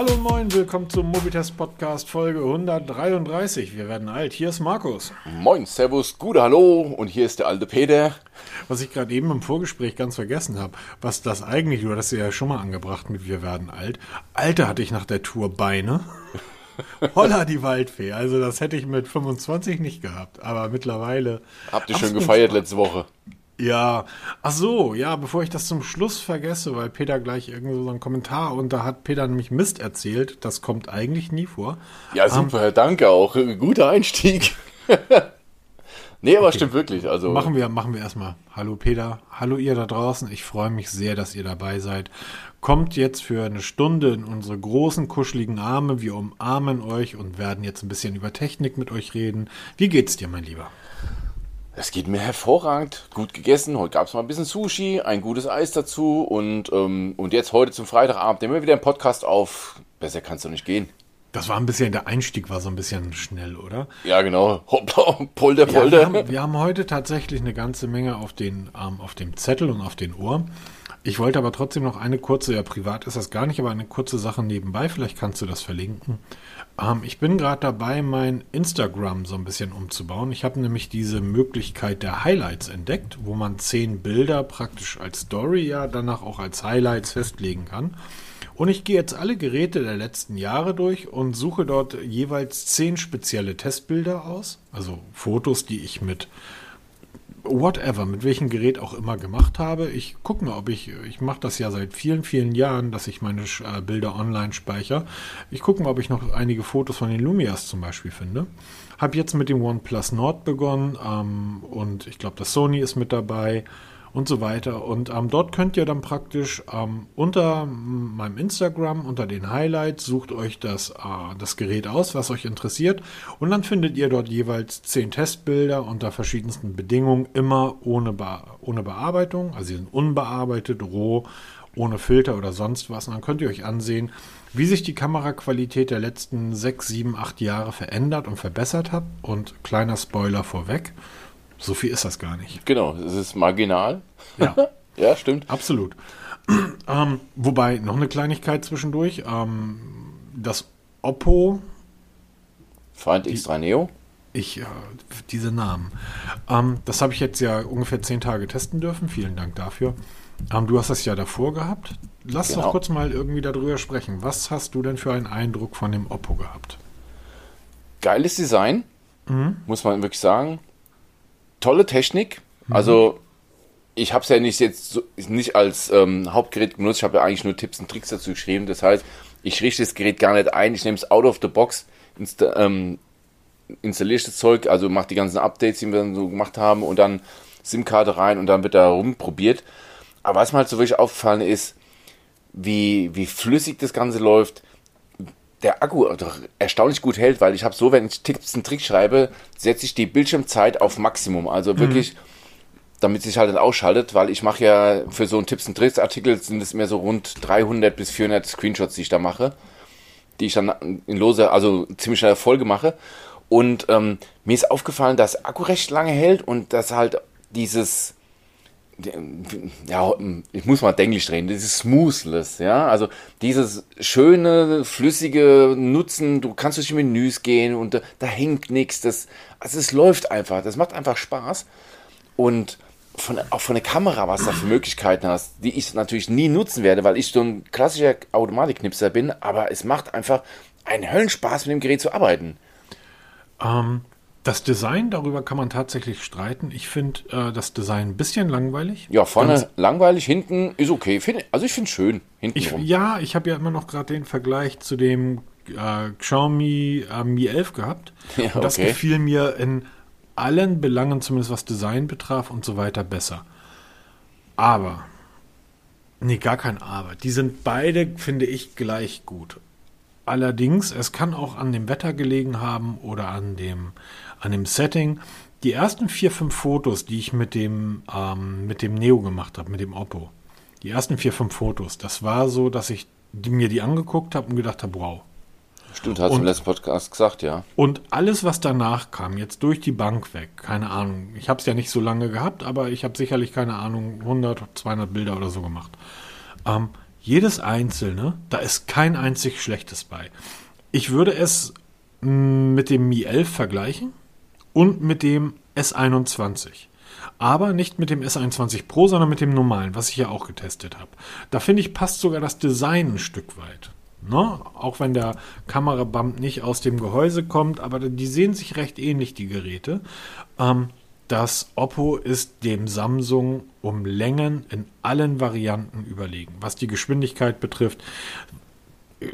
Hallo und moin, willkommen zum Mobitest Podcast Folge 133. Wir werden alt. Hier ist Markus. Moin, Servus, gute Hallo und hier ist der alte Peter. Was ich gerade eben im Vorgespräch ganz vergessen habe, was das eigentlich, du hast ja schon mal angebracht mit Wir werden alt. Alter hatte ich nach der Tour Beine. Holla die Waldfee. Also das hätte ich mit 25 nicht gehabt, aber mittlerweile. Habt ihr schön gefeiert letzte Woche? Ja, ach so, ja, bevor ich das zum Schluss vergesse, weil Peter gleich irgendwo so einen Kommentar und da hat Peter nämlich Mist erzählt, das kommt eigentlich nie vor. Ja, super, um, danke auch. Guter Einstieg. nee, aber okay. stimmt wirklich. Also machen wir, machen wir erstmal. Hallo Peter, hallo ihr da draußen. Ich freue mich sehr, dass ihr dabei seid. Kommt jetzt für eine Stunde in unsere großen, kuscheligen Arme. Wir umarmen euch und werden jetzt ein bisschen über Technik mit euch reden. Wie geht's dir, mein Lieber? Es geht mir hervorragend. Gut gegessen. Heute gab es mal ein bisschen Sushi, ein gutes Eis dazu und, ähm, und jetzt heute zum Freitagabend nehmen wir wieder einen Podcast auf. Besser kannst du nicht gehen. Das war ein bisschen, der Einstieg war so ein bisschen schnell, oder? Ja, genau. Hoppla, polder, polder. Ja, wir, haben, wir, haben, heute tatsächlich eine ganze Menge auf, den, ähm, auf dem Zettel und auf den Ohr. Ich wollte aber trotzdem noch eine kurze, ja privat ist das gar nicht, aber eine kurze Sache nebenbei, vielleicht kannst du das verlinken. Ähm, ich bin gerade dabei, mein Instagram so ein bisschen umzubauen. Ich habe nämlich diese Möglichkeit der Highlights entdeckt, wo man zehn Bilder praktisch als Story ja danach auch als Highlights festlegen kann. Und ich gehe jetzt alle Geräte der letzten Jahre durch und suche dort jeweils zehn spezielle Testbilder aus. Also Fotos, die ich mit whatever, mit welchem Gerät auch immer gemacht habe. Ich gucke mal, ob ich, ich mache das ja seit vielen, vielen Jahren, dass ich meine äh, Bilder online speichere. Ich gucke mal, ob ich noch einige Fotos von den Lumias zum Beispiel finde. Habe jetzt mit dem OnePlus Nord begonnen ähm, und ich glaube, das Sony ist mit dabei und so weiter. Und ähm, dort könnt ihr dann praktisch ähm, unter meinem Instagram, unter den Highlights, sucht euch das, äh, das Gerät aus, was euch interessiert. Und dann findet ihr dort jeweils zehn Testbilder unter verschiedensten Bedingungen, immer ohne, Be ohne Bearbeitung. Also sie sind unbearbeitet, roh, ohne Filter oder sonst was. Und dann könnt ihr euch ansehen, wie sich die Kameraqualität der letzten sechs, sieben, acht Jahre verändert und verbessert hat. Und kleiner Spoiler vorweg. So viel ist das gar nicht. Genau, es ist marginal. Ja, ja stimmt. Absolut. ähm, wobei, noch eine Kleinigkeit zwischendurch. Ähm, das Oppo. Find X3 Neo. Ich, äh, diese Namen. Ähm, das habe ich jetzt ja ungefähr zehn Tage testen dürfen. Vielen Dank dafür. Ähm, du hast das ja davor gehabt. Lass genau. doch kurz mal irgendwie darüber sprechen. Was hast du denn für einen Eindruck von dem Oppo gehabt? Geiles Design, mhm. muss man wirklich sagen tolle Technik. Also ich habe es ja nicht jetzt so, nicht als ähm, Hauptgerät benutzt. Ich habe ja eigentlich nur Tipps und Tricks dazu geschrieben. Das heißt, ich richte das Gerät gar nicht ein. Ich nehme es out of the box, insta ähm, installiere das Zeug, also mache die ganzen Updates, die wir dann so gemacht haben und dann SIM-Karte rein und dann wird da rumprobiert. Aber was mir halt so wirklich aufgefallen ist, wie, wie flüssig das Ganze läuft, der Akku erstaunlich gut hält, weil ich habe so, wenn ich Tipps und Tricks schreibe, setze ich die Bildschirmzeit auf Maximum. Also wirklich, mhm. damit sich halt nicht ausschaltet, weil ich mache ja für so einen Tipps und Tricks Artikel sind es mehr so rund 300 bis 400 Screenshots, die ich da mache, die ich dann in lose, also ziemlich schnell Folge mache. Und ähm, mir ist aufgefallen, dass Akku recht lange hält und dass halt dieses ja, ich muss mal Englisch drehen, dieses Smoothless, ja, also dieses schöne, flüssige Nutzen, du kannst durch die Menüs gehen und da, da hängt nichts, das, also es läuft einfach, das macht einfach Spaß und von, auch von der Kamera, was da für Möglichkeiten hast, die ich natürlich nie nutzen werde, weil ich so ein klassischer Automatiknipser bin, aber es macht einfach einen Höllenspaß mit dem Gerät zu arbeiten. Ähm, das Design, darüber kann man tatsächlich streiten. Ich finde äh, das Design ein bisschen langweilig. Ja, vorne Ganz langweilig, hinten ist okay. Find, also ich finde es schön. Hinten ich, ja, ich habe ja immer noch gerade den Vergleich zu dem äh, Xiaomi äh, Mi 11 gehabt. Ja, und das okay. gefiel mir in allen Belangen, zumindest was Design betraf und so weiter, besser. Aber, nee, gar kein Aber. Die sind beide, finde ich, gleich gut. Allerdings, es kann auch an dem Wetter gelegen haben oder an dem, an dem Setting. Die ersten vier, fünf Fotos, die ich mit dem, ähm, mit dem Neo gemacht habe, mit dem Oppo, die ersten vier, fünf Fotos, das war so, dass ich die, mir die angeguckt habe und gedacht habe, wow. Stimmt, hast du im letzten Podcast gesagt, ja. Und alles, was danach kam, jetzt durch die Bank weg, keine Ahnung. Ich habe es ja nicht so lange gehabt, aber ich habe sicherlich, keine Ahnung, 100, 200 Bilder oder so gemacht. Ähm, Jedes einzelne, da ist kein einzig schlechtes bei. Ich würde es mm, mit dem Mi 11 vergleichen und mit dem S21. Aber nicht mit dem S21 Pro, sondern mit dem normalen, was ich ja auch getestet habe. Da finde ich, passt sogar das Design ein Stück weit. Ne? Auch wenn der Kamerabump nicht aus dem Gehäuse kommt, aber die sehen sich recht ähnlich, die Geräte. Ähm, das Oppo ist dem Samsung um Längen in allen Varianten überlegen. Was die Geschwindigkeit betrifft,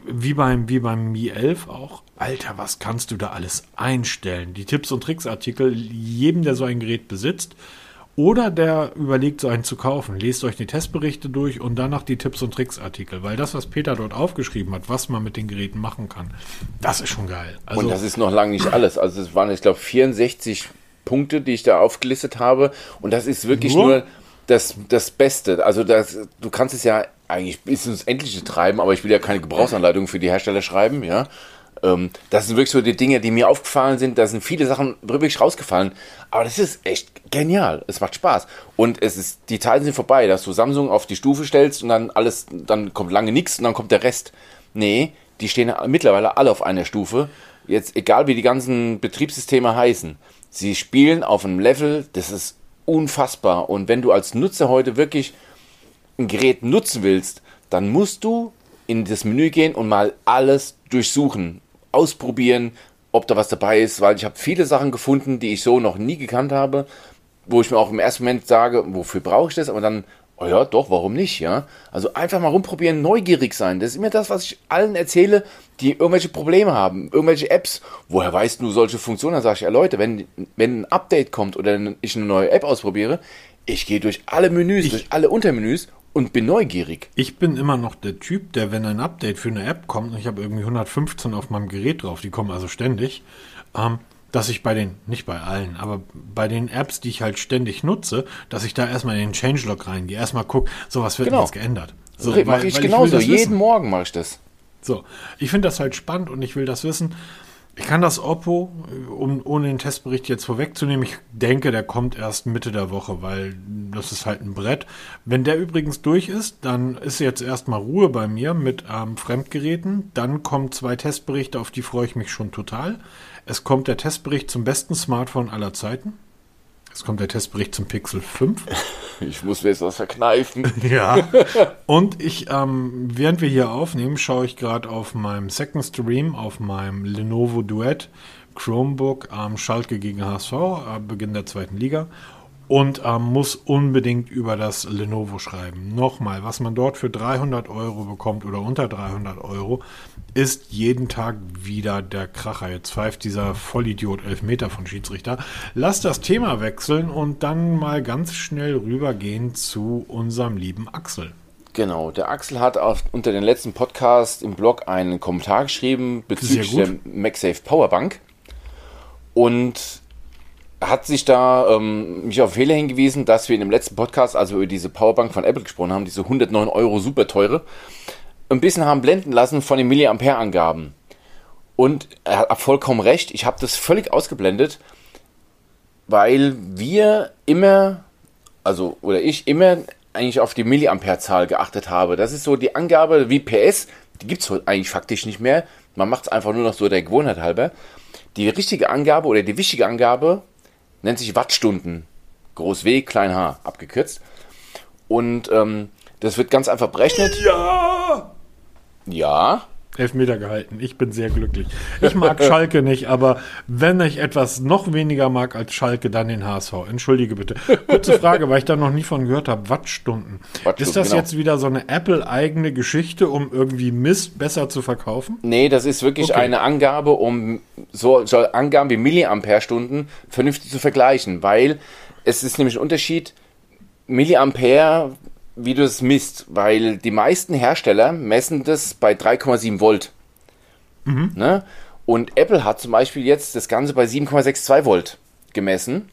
wie beim, wie beim Mi 11 auch. Alter, was kannst du da alles einstellen? Die Tipps und Tricks Artikel, jedem, der so ein Gerät besitzt, oder der überlegt, so einen zu kaufen. Lest euch die Testberichte durch und danach die Tipps und Tricks Artikel. Weil das, was Peter dort aufgeschrieben hat, was man mit den Geräten machen kann, das ist schon geil. Also, und das ist noch lange nicht alles. Also es waren, ich glaube, 64 Punkte, die ich da aufgelistet habe. Und das ist wirklich nur, nur das, das Beste. Also das, du kannst es ja eigentlich bis ins Endliche treiben, aber ich will ja keine Gebrauchsanleitung für die Hersteller schreiben, ja. Ähm, das sind wirklich so die Dinge, die mir aufgefallen sind. Da sind viele Sachen wirklich rausgefallen. Aber das ist echt genial. Es macht Spaß. Und es ist, die Zeiten sind vorbei, dass du Samsung auf die Stufe stellst und dann alles, dann kommt lange nichts und dann kommt der Rest. Nee, die stehen mittlerweile alle auf einer Stufe. Jetzt, egal wie die ganzen Betriebssysteme heißen, sie spielen auf einem Level, das ist unfassbar. Und wenn du als Nutzer heute wirklich ein Gerät nutzen willst, dann musst du in das Menü gehen und mal alles durchsuchen ausprobieren, ob da was dabei ist, weil ich habe viele Sachen gefunden, die ich so noch nie gekannt habe, wo ich mir auch im ersten Moment sage, wofür brauche ich das, aber dann, oh ja, doch, warum nicht, ja? Also einfach mal rumprobieren, neugierig sein. Das ist immer das, was ich allen erzähle, die irgendwelche Probleme haben, irgendwelche Apps. Woher weißt du solche Funktionen? Dann sage ich, ja Leute, wenn, wenn ein Update kommt oder ich eine neue App ausprobiere, ich gehe durch alle Menüs, ich, durch alle Untermenüs und bin neugierig. Ich bin immer noch der Typ, der, wenn ein Update für eine App kommt, und ich habe irgendwie 115 auf meinem Gerät drauf, die kommen also ständig, ähm, dass ich bei den, nicht bei allen, aber bei den Apps, die ich halt ständig nutze, dass ich da erstmal in den Changelog reingehe, erstmal gucke, so was wird genau. jetzt geändert. So, mache ich genauso, ich jeden Morgen mache ich das. So, ich finde das halt spannend und ich will das wissen. Ich kann das Oppo, um ohne den Testbericht jetzt vorwegzunehmen, ich denke, der kommt erst Mitte der Woche, weil das ist halt ein Brett. Wenn der übrigens durch ist, dann ist jetzt erstmal Ruhe bei mir mit ähm, Fremdgeräten. Dann kommen zwei Testberichte, auf die freue ich mich schon total. Es kommt der Testbericht zum besten Smartphone aller Zeiten. Jetzt kommt der Testbericht zum Pixel 5. Ich muss mir jetzt was verkneifen. Ja. Und ich, ähm, während wir hier aufnehmen, schaue ich gerade auf meinem Second Stream, auf meinem Lenovo Duett Chromebook ähm, Schalke gegen HSV, äh, Beginn der zweiten Liga und ähm, muss unbedingt über das Lenovo schreiben. Nochmal, was man dort für 300 Euro bekommt oder unter 300 Euro, ist jeden Tag wieder der Kracher. Jetzt pfeift dieser Vollidiot Elfmeter von Schiedsrichter. Lass das Thema wechseln und dann mal ganz schnell rübergehen zu unserem lieben Axel. Genau, der Axel hat auf, unter den letzten Podcast im Blog einen Kommentar geschrieben bezüglich der MagSafe Powerbank. Und hat sich da ähm, mich auf Fehler hingewiesen, dass wir in dem letzten Podcast, also über diese Powerbank von Apple gesprochen haben, diese 109 Euro super teure, ein bisschen haben blenden lassen von den Milliampere-Angaben. Und er hat vollkommen recht, ich habe das völlig ausgeblendet, weil wir immer, also, oder ich immer eigentlich auf die Milliampere-Zahl geachtet habe. Das ist so die Angabe wie PS, die gibt es eigentlich faktisch nicht mehr. Man macht es einfach nur noch so der Gewohnheit halber. Die richtige Angabe oder die wichtige Angabe nennt sich Wattstunden. Groß W, klein h, abgekürzt. Und ähm, das wird ganz einfach berechnet. Ja! Ja. Elfmeter gehalten. Ich bin sehr glücklich. Ich mag Schalke nicht, aber wenn ich etwas noch weniger mag als Schalke, dann den HSV. Entschuldige bitte. Kurze Frage, weil ich da noch nie von gehört habe. Wattstunden. Wattstunden ist das genau. jetzt wieder so eine Apple-eigene Geschichte, um irgendwie Mist besser zu verkaufen? Nee, das ist wirklich okay. eine Angabe, um so, so Angaben wie Milliampere-Stunden vernünftig zu vergleichen, weil es ist nämlich ein Unterschied. Milliampere wie du es misst, weil die meisten Hersteller messen das bei 3,7 Volt. Mhm. Ne? Und Apple hat zum Beispiel jetzt das Ganze bei 7,62 Volt gemessen.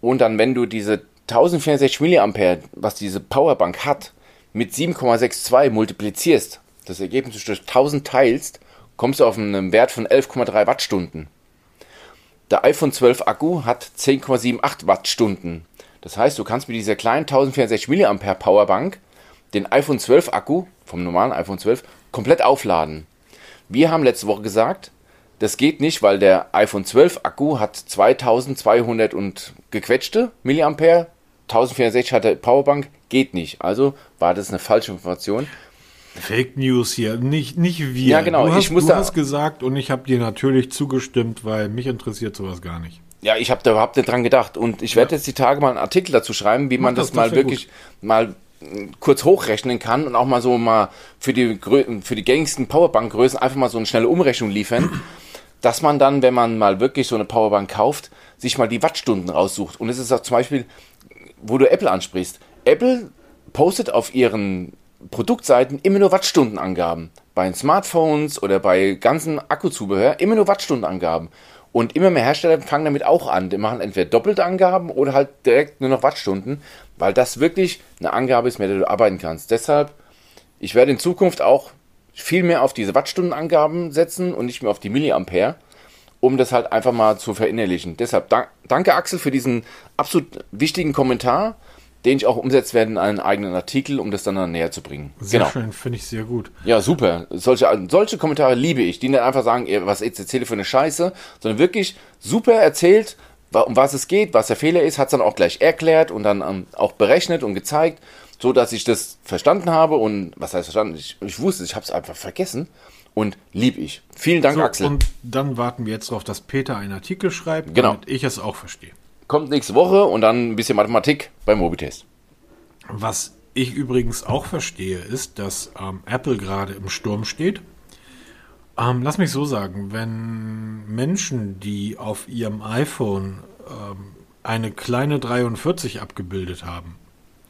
Und dann, wenn du diese 1064 mA, was diese Powerbank hat, mit 7,62 multiplizierst, das Ergebnis durch 1000 teilst, kommst du auf einen Wert von 11,3 Wattstunden. Der iPhone 12 Akku hat 10,78 Wattstunden. Das heißt, du kannst mit dieser kleinen 1064 mAh Powerbank den iPhone 12 Akku vom normalen iPhone 12 komplett aufladen. Wir haben letzte Woche gesagt, das geht nicht, weil der iPhone 12 Akku hat 2200 und gequetschte Milliampere, 1460 hat der Powerbank, geht nicht. Also war das eine falsche Information. Fake News hier, nicht, nicht wir. Ja, genau. Du hast, ich muss du hast gesagt und ich habe dir natürlich zugestimmt, weil mich interessiert sowas gar nicht. Ja, ich habe da überhaupt nicht dran gedacht. Und ich werde jetzt die Tage mal einen Artikel dazu schreiben, wie man das, das, mal wirklich mal äh, kurz hochrechnen kann und auch mal so mal für die, für die gängigsten Powerbank-Größen einfach mal so eine schnelle Umrechnung liefern, dass man dann, wenn man mal wirklich so eine Powerbank kauft, sich mal die Wattstunden raussucht. Und es ist auch zum Beispiel, wo du Apple ansprichst. Apple postet auf ihren Produktseiten immer nur Wattstundenangaben. Bei Smartphones oder bei ganzen Akkuzubehör immer nur Wattstundenangaben. Und immer mehr Hersteller fangen damit auch an. Die machen entweder doppelte Angaben oder halt direkt nur noch Wattstunden, weil das wirklich eine Angabe ist, mit der du arbeiten kannst. Deshalb, ich werde in Zukunft auch viel mehr auf diese Wattstundenangaben setzen und nicht mehr auf die Milliampere, um das halt einfach mal zu verinnerlichen. Deshalb dank, danke Axel für diesen absolut wichtigen Kommentar, den ich auch umsetzen werde in einen eigenen Artikel, um das dann, dann näher zu bringen. Sehr schön, finde ich sehr gut. Ja, super. Solche, solche Kommentare liebe ich, die nicht einfach sagen, was ich erzähle für eine Scheiße, sondern wirklich super erzählt, um was es geht, was der Fehler ist, hat es dann auch gleich erklärt und dann ähm, auch berechnet und gezeigt, so dass ich das verstanden habe und was heißt verstanden? Ich, ich wusste, ich habe es einfach vergessen und lieb ich. Vielen Dank, So, Axel. und dann warten wir jetzt darauf, dass Peter einen Artikel schreibt, Genau. damit ich es auch verstehe. Kommt nächste Woche und dann ein bisschen Mathematik beim Mobitest. Was ich übrigens auch verstehe, ist, dass ähm, Apple gerade im Sturm steht. Ähm, lass mich so sagen, wenn Menschen, die auf ihrem iPhone ähm, eine kleine 43 abgebildet haben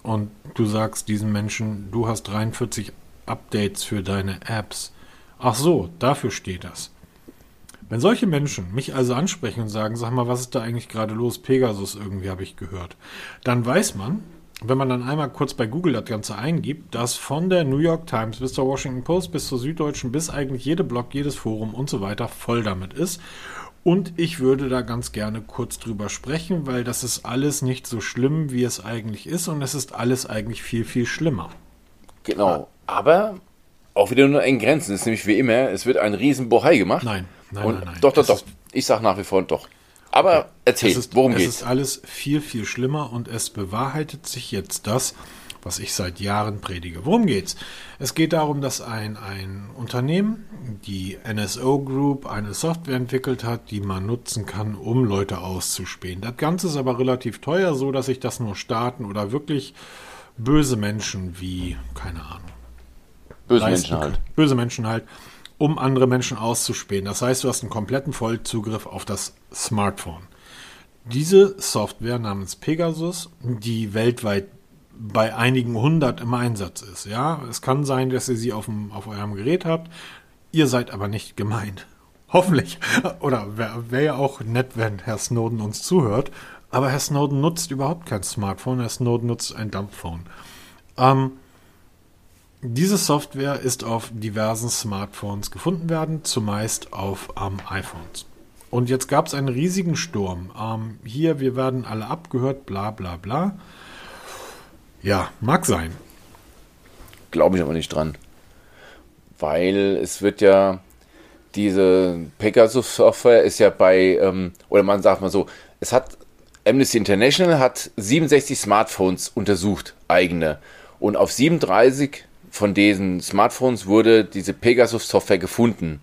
und du sagst diesen Menschen, du hast 43 Updates für deine Apps. Ach so, dafür steht das. Wenn solche Menschen mich also ansprechen und sagen, sag mal, was ist da eigentlich gerade los? Pegasus irgendwie habe ich gehört. Dann weiß man, wenn man dann einmal kurz bei Google das Ganze eingibt, dass von der New York Times bis zur Washington Post bis zur Süddeutschen bis eigentlich jede Blog, jedes Forum und so weiter voll damit ist. Und ich würde da ganz gerne kurz drüber sprechen, weil das ist alles nicht so schlimm, wie es eigentlich ist und es ist alles eigentlich viel, viel schlimmer. Genau. Aber auch wieder nur in Grenzen. Das ist nämlich wie immer, es wird ein riesen Bohai gemacht. Nein, nein, und nein, nein. Doch, doch, Es doch. Ich sag nach wie vor doch. Aber erzähl, es ist, worum es geht's? ist alles viel, viel schlimmer und es bewahrheitet sich jetzt das, was ich seit Jahren predige. Worum geht's? Es geht darum, dass ein, ein Unternehmen, die NSO Group, eine Software entwickelt hat, die man nutzen kann, um Leute auszuspähen. Das Ganze ist aber relativ teuer, so dass ich das nur Staaten oder wirklich böse Menschen wie, keine Ahnung, Böse leisten Menschen halt. Böse Menschen halt, um andere Menschen auszuspähen. Das heißt, du hast einen kompletten Vollzugriff auf das Smartphone. Diese Software namens Pegasus, die weltweit bei einigen hundert im Einsatz ist. Ja, es kann sein, dass ihr sie auf, dem, auf eurem Gerät habt. Ihr seid aber nicht gemeint. Hoffentlich. Oder wäre wär ja auch nett, wenn Herr Snowden uns zuhört. Aber Herr Snowden nutzt überhaupt kein Smartphone. Herr Snowden nutzt ein Dumpphone. Ähm, diese Software ist auf diversen Smartphones gefunden werden, zumeist auf ähm, iPhones. Und jetzt gab es einen riesigen Sturm. Ähm, hier, wir werden alle abgehört, bla bla bla. Ja, mag sein. Glaube ich aber nicht dran. Weil es wird ja, diese Pegasus-Software ist ja bei, ähm, oder man sagt mal so, es hat, Amnesty International hat 67 Smartphones untersucht, eigene. Und auf 37 von diesen Smartphones wurde diese Pegasus-Software gefunden.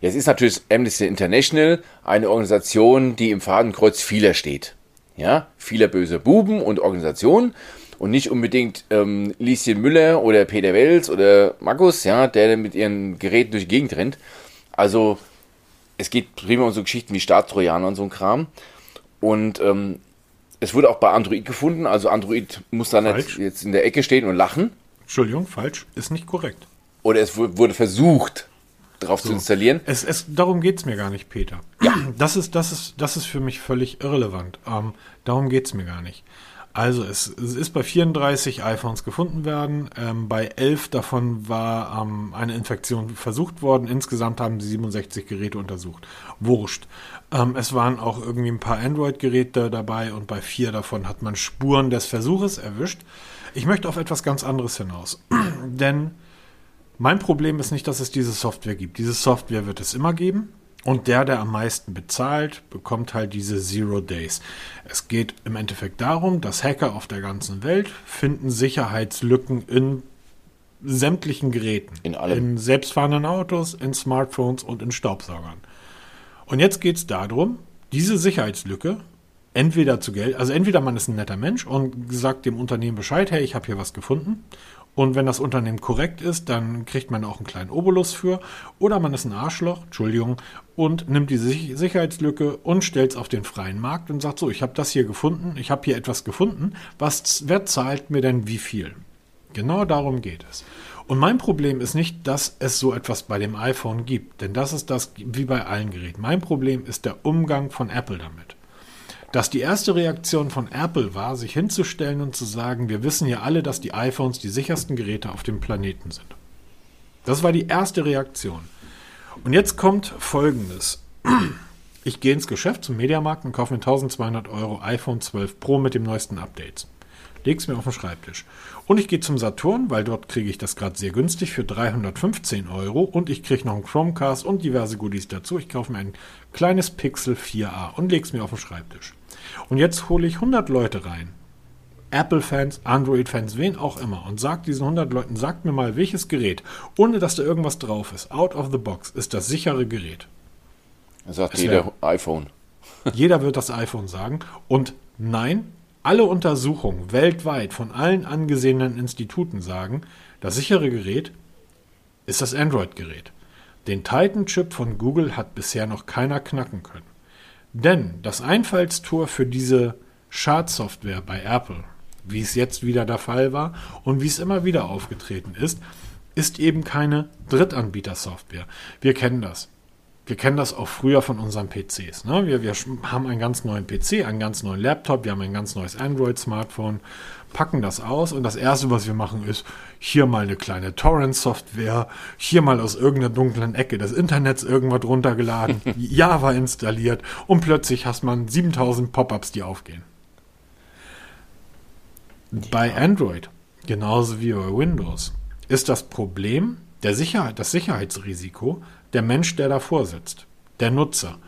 Jetzt ist natürlich Amnesty International eine Organisation, die im Fadenkreuz vieler steht. Ja, vieler böse Buben und Organisationen und nicht unbedingt ähm, Lieschen Müller oder Peter Wels oder Markus, ja, der mit ihren Geräten durch die Gegend rennt. Also es geht prima um so Geschichten wie Staatstrojaner und so ein Kram. Und ähm, es wurde auch bei Android gefunden. Also Android muss da nicht jetzt in der Ecke stehen und lachen. Entschuldigung, falsch, ist nicht korrekt. Oder es wu- wurde versucht, drauf zu installieren. Es, es, darum geht es mir gar nicht, Peter. Das, ist, das, ist, das ist für mich völlig irrelevant. Ähm, darum geht es mir gar nicht. Also, es, es ist bei 34 iPhones gefunden werden. Ähm, bei 11 davon war ähm, eine Infektion versucht worden. Insgesamt haben sie 67 Geräte untersucht. Wurscht. Ähm, es waren auch irgendwie ein paar Android-Geräte dabei und bei vier davon hat man Spuren des Versuches erwischt. Ich möchte auf etwas ganz anderes hinaus. Denn Mein Problem ist nicht, dass es diese Software gibt. Diese Software wird es immer geben. Und der, der am meisten bezahlt, bekommt halt diese Zero Days. Es geht im Endeffekt darum, dass Hacker auf der ganzen Welt finden Sicherheitslücken in sämtlichen Geräten. In allem. In selbstfahrenden Autos, in Smartphones und in Staubsaugern. Und jetzt geht es darum, diese Sicherheitslücke entweder zu Geld, also entweder man ist ein netter Mensch und sagt dem Unternehmen Bescheid, hey, ich habe hier was gefunden, und wenn das Unternehmen korrekt ist, dann kriegt man auch einen kleinen Obolus für. Oder man ist ein Arschloch, Entschuldigung, und nimmt die Sicherheitslücke und stellt es auf den freien Markt und sagt so, ich habe das hier gefunden, ich habe hier etwas gefunden. Was, wer zahlt mir denn wie viel? Genau darum geht es. Und mein Problem ist nicht, dass es so etwas bei dem iPhone gibt, denn das ist das wie bei allen Geräten. Mein Problem ist der Umgang von Apple damit dass die erste Reaktion von Apple war, sich hinzustellen und zu sagen, wir wissen ja alle, dass die iPhones die sichersten Geräte auf dem Planeten sind. Das war die erste Reaktion. Und jetzt kommt Folgendes. Ich gehe ins Geschäft zum Mediamarkt und kaufe mir 1200 Euro iPhone 12 Pro mit dem neuesten Updates lege es mir auf den Schreibtisch. Und ich gehe zum Saturn, weil dort kriege ich das gerade sehr günstig für 315 Euro und ich kriege noch einen Chromecast und diverse Goodies dazu. Ich kaufe mir ein kleines Pixel 4a und lege es mir auf den Schreibtisch. Und jetzt hole ich 100 Leute rein. Apple-Fans, Android-Fans, wen auch immer. Und sagt diesen 100 Leuten, sagt mir mal, welches Gerät, ohne dass da irgendwas drauf ist, out of the box, ist das sichere Gerät. Sagt jeder iPhone. jeder wird das iPhone sagen. Und nein, alle Untersuchungen weltweit von allen angesehenen Instituten sagen, das sichere Gerät ist das Android-Gerät. Den Titan-Chip von Google hat bisher noch keiner knacken können. Denn das Einfallstor für diese Schadsoftware bei Apple, wie es jetzt wieder der Fall war und wie es immer wieder aufgetreten ist, ist eben keine Drittanbieter-Software. Wir kennen das. Wir kennen das auch früher von unseren PCs. Ne? Wir, wir haben einen ganz neuen PC, einen ganz neuen Laptop, wir haben ein ganz neues Android-Smartphone, packen das aus und das Erste, was wir machen, ist hier mal eine kleine Torrent-Software, hier mal aus irgendeiner dunklen Ecke des Internets irgendwas runtergeladen, Java installiert und plötzlich hast man 7000 Pop-ups, die aufgehen. Ja. Bei Android, genauso wie bei Windows, ist das Problem der Sicherheit, das Sicherheitsrisiko, der Mensch, der davor sitzt, der Nutzer.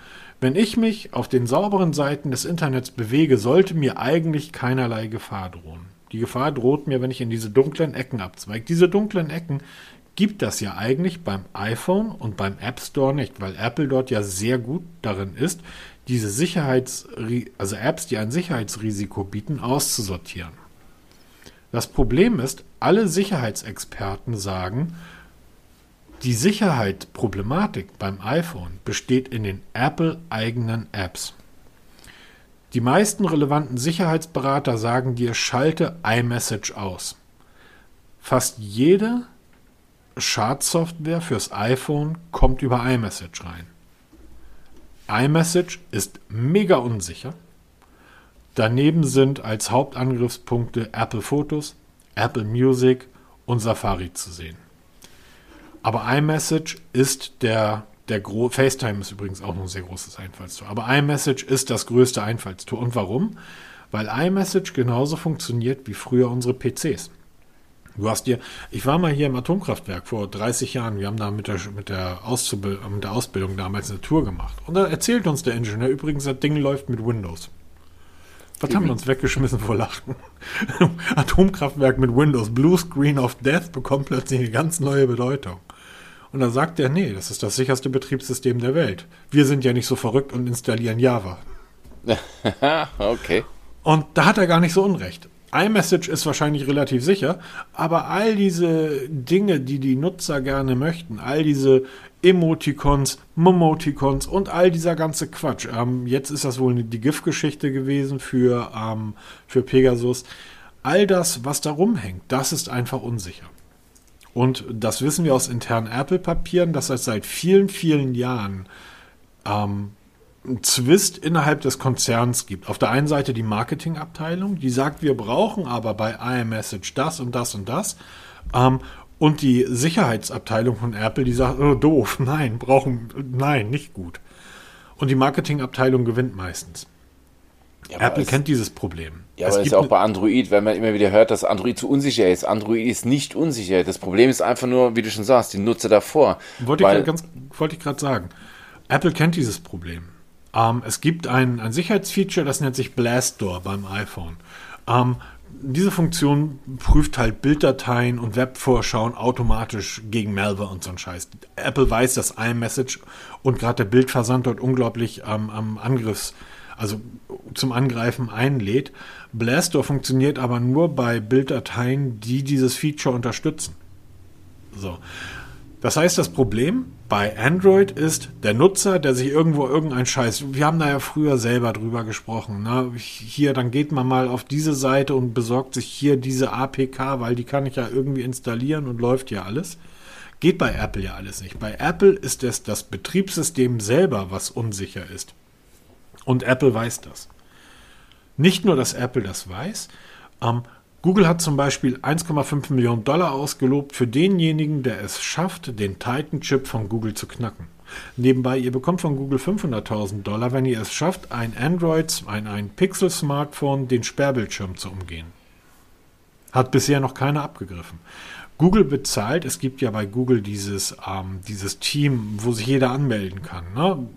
Wenn ich mich auf den sauberen Seiten des Internets bewege, sollte mir eigentlich keinerlei Gefahr drohen. Die Gefahr droht mir, wenn ich in diese dunklen Ecken abzweige. Diese dunklen Ecken gibt das ja eigentlich beim iPhone und beim App Store nicht, weil Apple dort ja sehr gut darin ist, diese Sicherheits also Apps, die ein Sicherheitsrisiko bieten, auszusortieren. Das Problem ist, alle Sicherheitsexperten sagen, die Sicherheitsproblematik beim iPhone besteht in den Apple-eigenen Apps. Die meisten relevanten Sicherheitsberater sagen dir, schalte iMessage aus. Fast jede Schadsoftware fürs iPhone kommt über iMessage rein. iMessage ist mega unsicher. Daneben sind als Hauptangriffspunkte Apple Fotos, Apple Music und Safari zu sehen. Aber iMessage ist der, der Gro FaceTime ist übrigens auch noch ein sehr großes Einfallstor. Aber iMessage ist das größte Einfallstor. Und warum? Weil iMessage genauso funktioniert wie früher unsere PCs. Du hast dir, ich war mal hier im Atomkraftwerk vor 30 Jahren, wir haben da mit der, mit der, mit der Ausbildung damals eine Tour gemacht. Und da erzählt uns der Ingenieur übrigens, das Ding läuft mit Windows. Was haben wir uns weggeschmissen vor Lachen? Atomkraftwerk mit Windows, Blue Screen of Death bekommt plötzlich eine ganz neue Bedeutung. Und dann sagt er, nee, das ist das sicherste Betriebssystem der Welt. Wir sind ja nicht so verrückt und installieren Java. okay. Und da hat er gar nicht so unrecht. iMessage ist wahrscheinlich relativ sicher, aber all diese Dinge, die die Nutzer gerne möchten, all diese Emoticons, Momoticons und all dieser ganze Quatsch. Ähm, jetzt ist das wohl die GIF-Geschichte gewesen für, ähm, für Pegasus. All das, was da rumhängt, das ist einfach unsicher. Und das wissen wir aus internen Apple-Papieren, dass es seit vielen, vielen Jahren ähm, einen Zwist innerhalb des Konzerns gibt. Auf der einen Seite die Marketingabteilung, die sagt, wir brauchen aber bei iMessage das und das und das. Ähm, und die Sicherheitsabteilung von Apple, die sagt, oh, doof, nein, brauchen, nein, nicht gut. Und die Marketingabteilung gewinnt meistens. Ja, Apple kennt dieses Problem. Ja, es aber das ist auch bei Android, wenn man immer wieder hört, dass Android zu unsicher ist. Android ist nicht unsicher. Das Problem ist einfach nur, wie du schon sagst, die Nutzer davor. Wollte weil, ich, gerade sagen. Apple kennt dieses Problem. Ähm, es gibt ein, ein Sicherheitsfeature, das nennt sich Blast Door beim iPhone. Ähm, diese Funktion prüft halt Bilddateien und Webvorschauen automatisch gegen Malware und so ein Scheiß. Apple weiß, dass iMessage und gerade der Bildversand dort unglaublich ähm, am Angriffs, also zum Angreifen einlädt. Blastdoor funktioniert aber nur bei Bilddateien, die dieses Feature unterstützen. So. Das heißt, das Problem bei Android ist der Nutzer, der sich irgendwo irgendein Scheiß. Wir haben da ja früher selber drüber gesprochen. Ne? Hier, dann geht man mal auf diese Seite und besorgt sich hier diese APK, weil die kann ich ja irgendwie installieren und läuft ja alles. Geht bei Apple ja alles nicht. Bei Apple ist es das Betriebssystem selber, was unsicher ist. Und Apple weiß das. Nicht nur, dass Apple das weiß, ähm, Google hat zum Beispiel 1,5 Millionen Dollar ausgelobt für denjenigen, der es schafft, den Titan-Chip von Google zu knacken. Nebenbei, ihr bekommt von Google 500.000 Dollar, wenn ihr es schafft, ein Android, ein, ein Pixel-Smartphone, den Sperrbildschirm zu umgehen. Hat bisher noch keiner abgegriffen. Google bezahlt, es gibt ja bei Google dieses, ähm, dieses Team, wo sich jeder anmelden kann. Ne?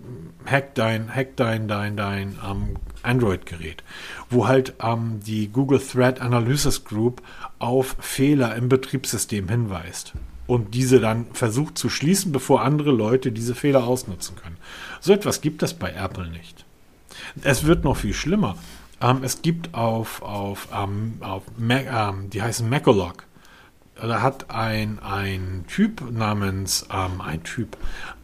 Hack dein, hack dein, dein, dein ähm, Android-Gerät, wo halt ähm, die Google Threat Analysis Group auf Fehler im Betriebssystem hinweist und diese dann versucht zu schließen, bevor andere Leute diese Fehler ausnutzen können. So etwas gibt es bei Apple nicht. Es wird noch viel schlimmer. Ähm, es gibt auf, auf, ähm, auf Mac, ähm, die heißen Macalog, da hat ein, ein Typ namens, ähm, ein Typ,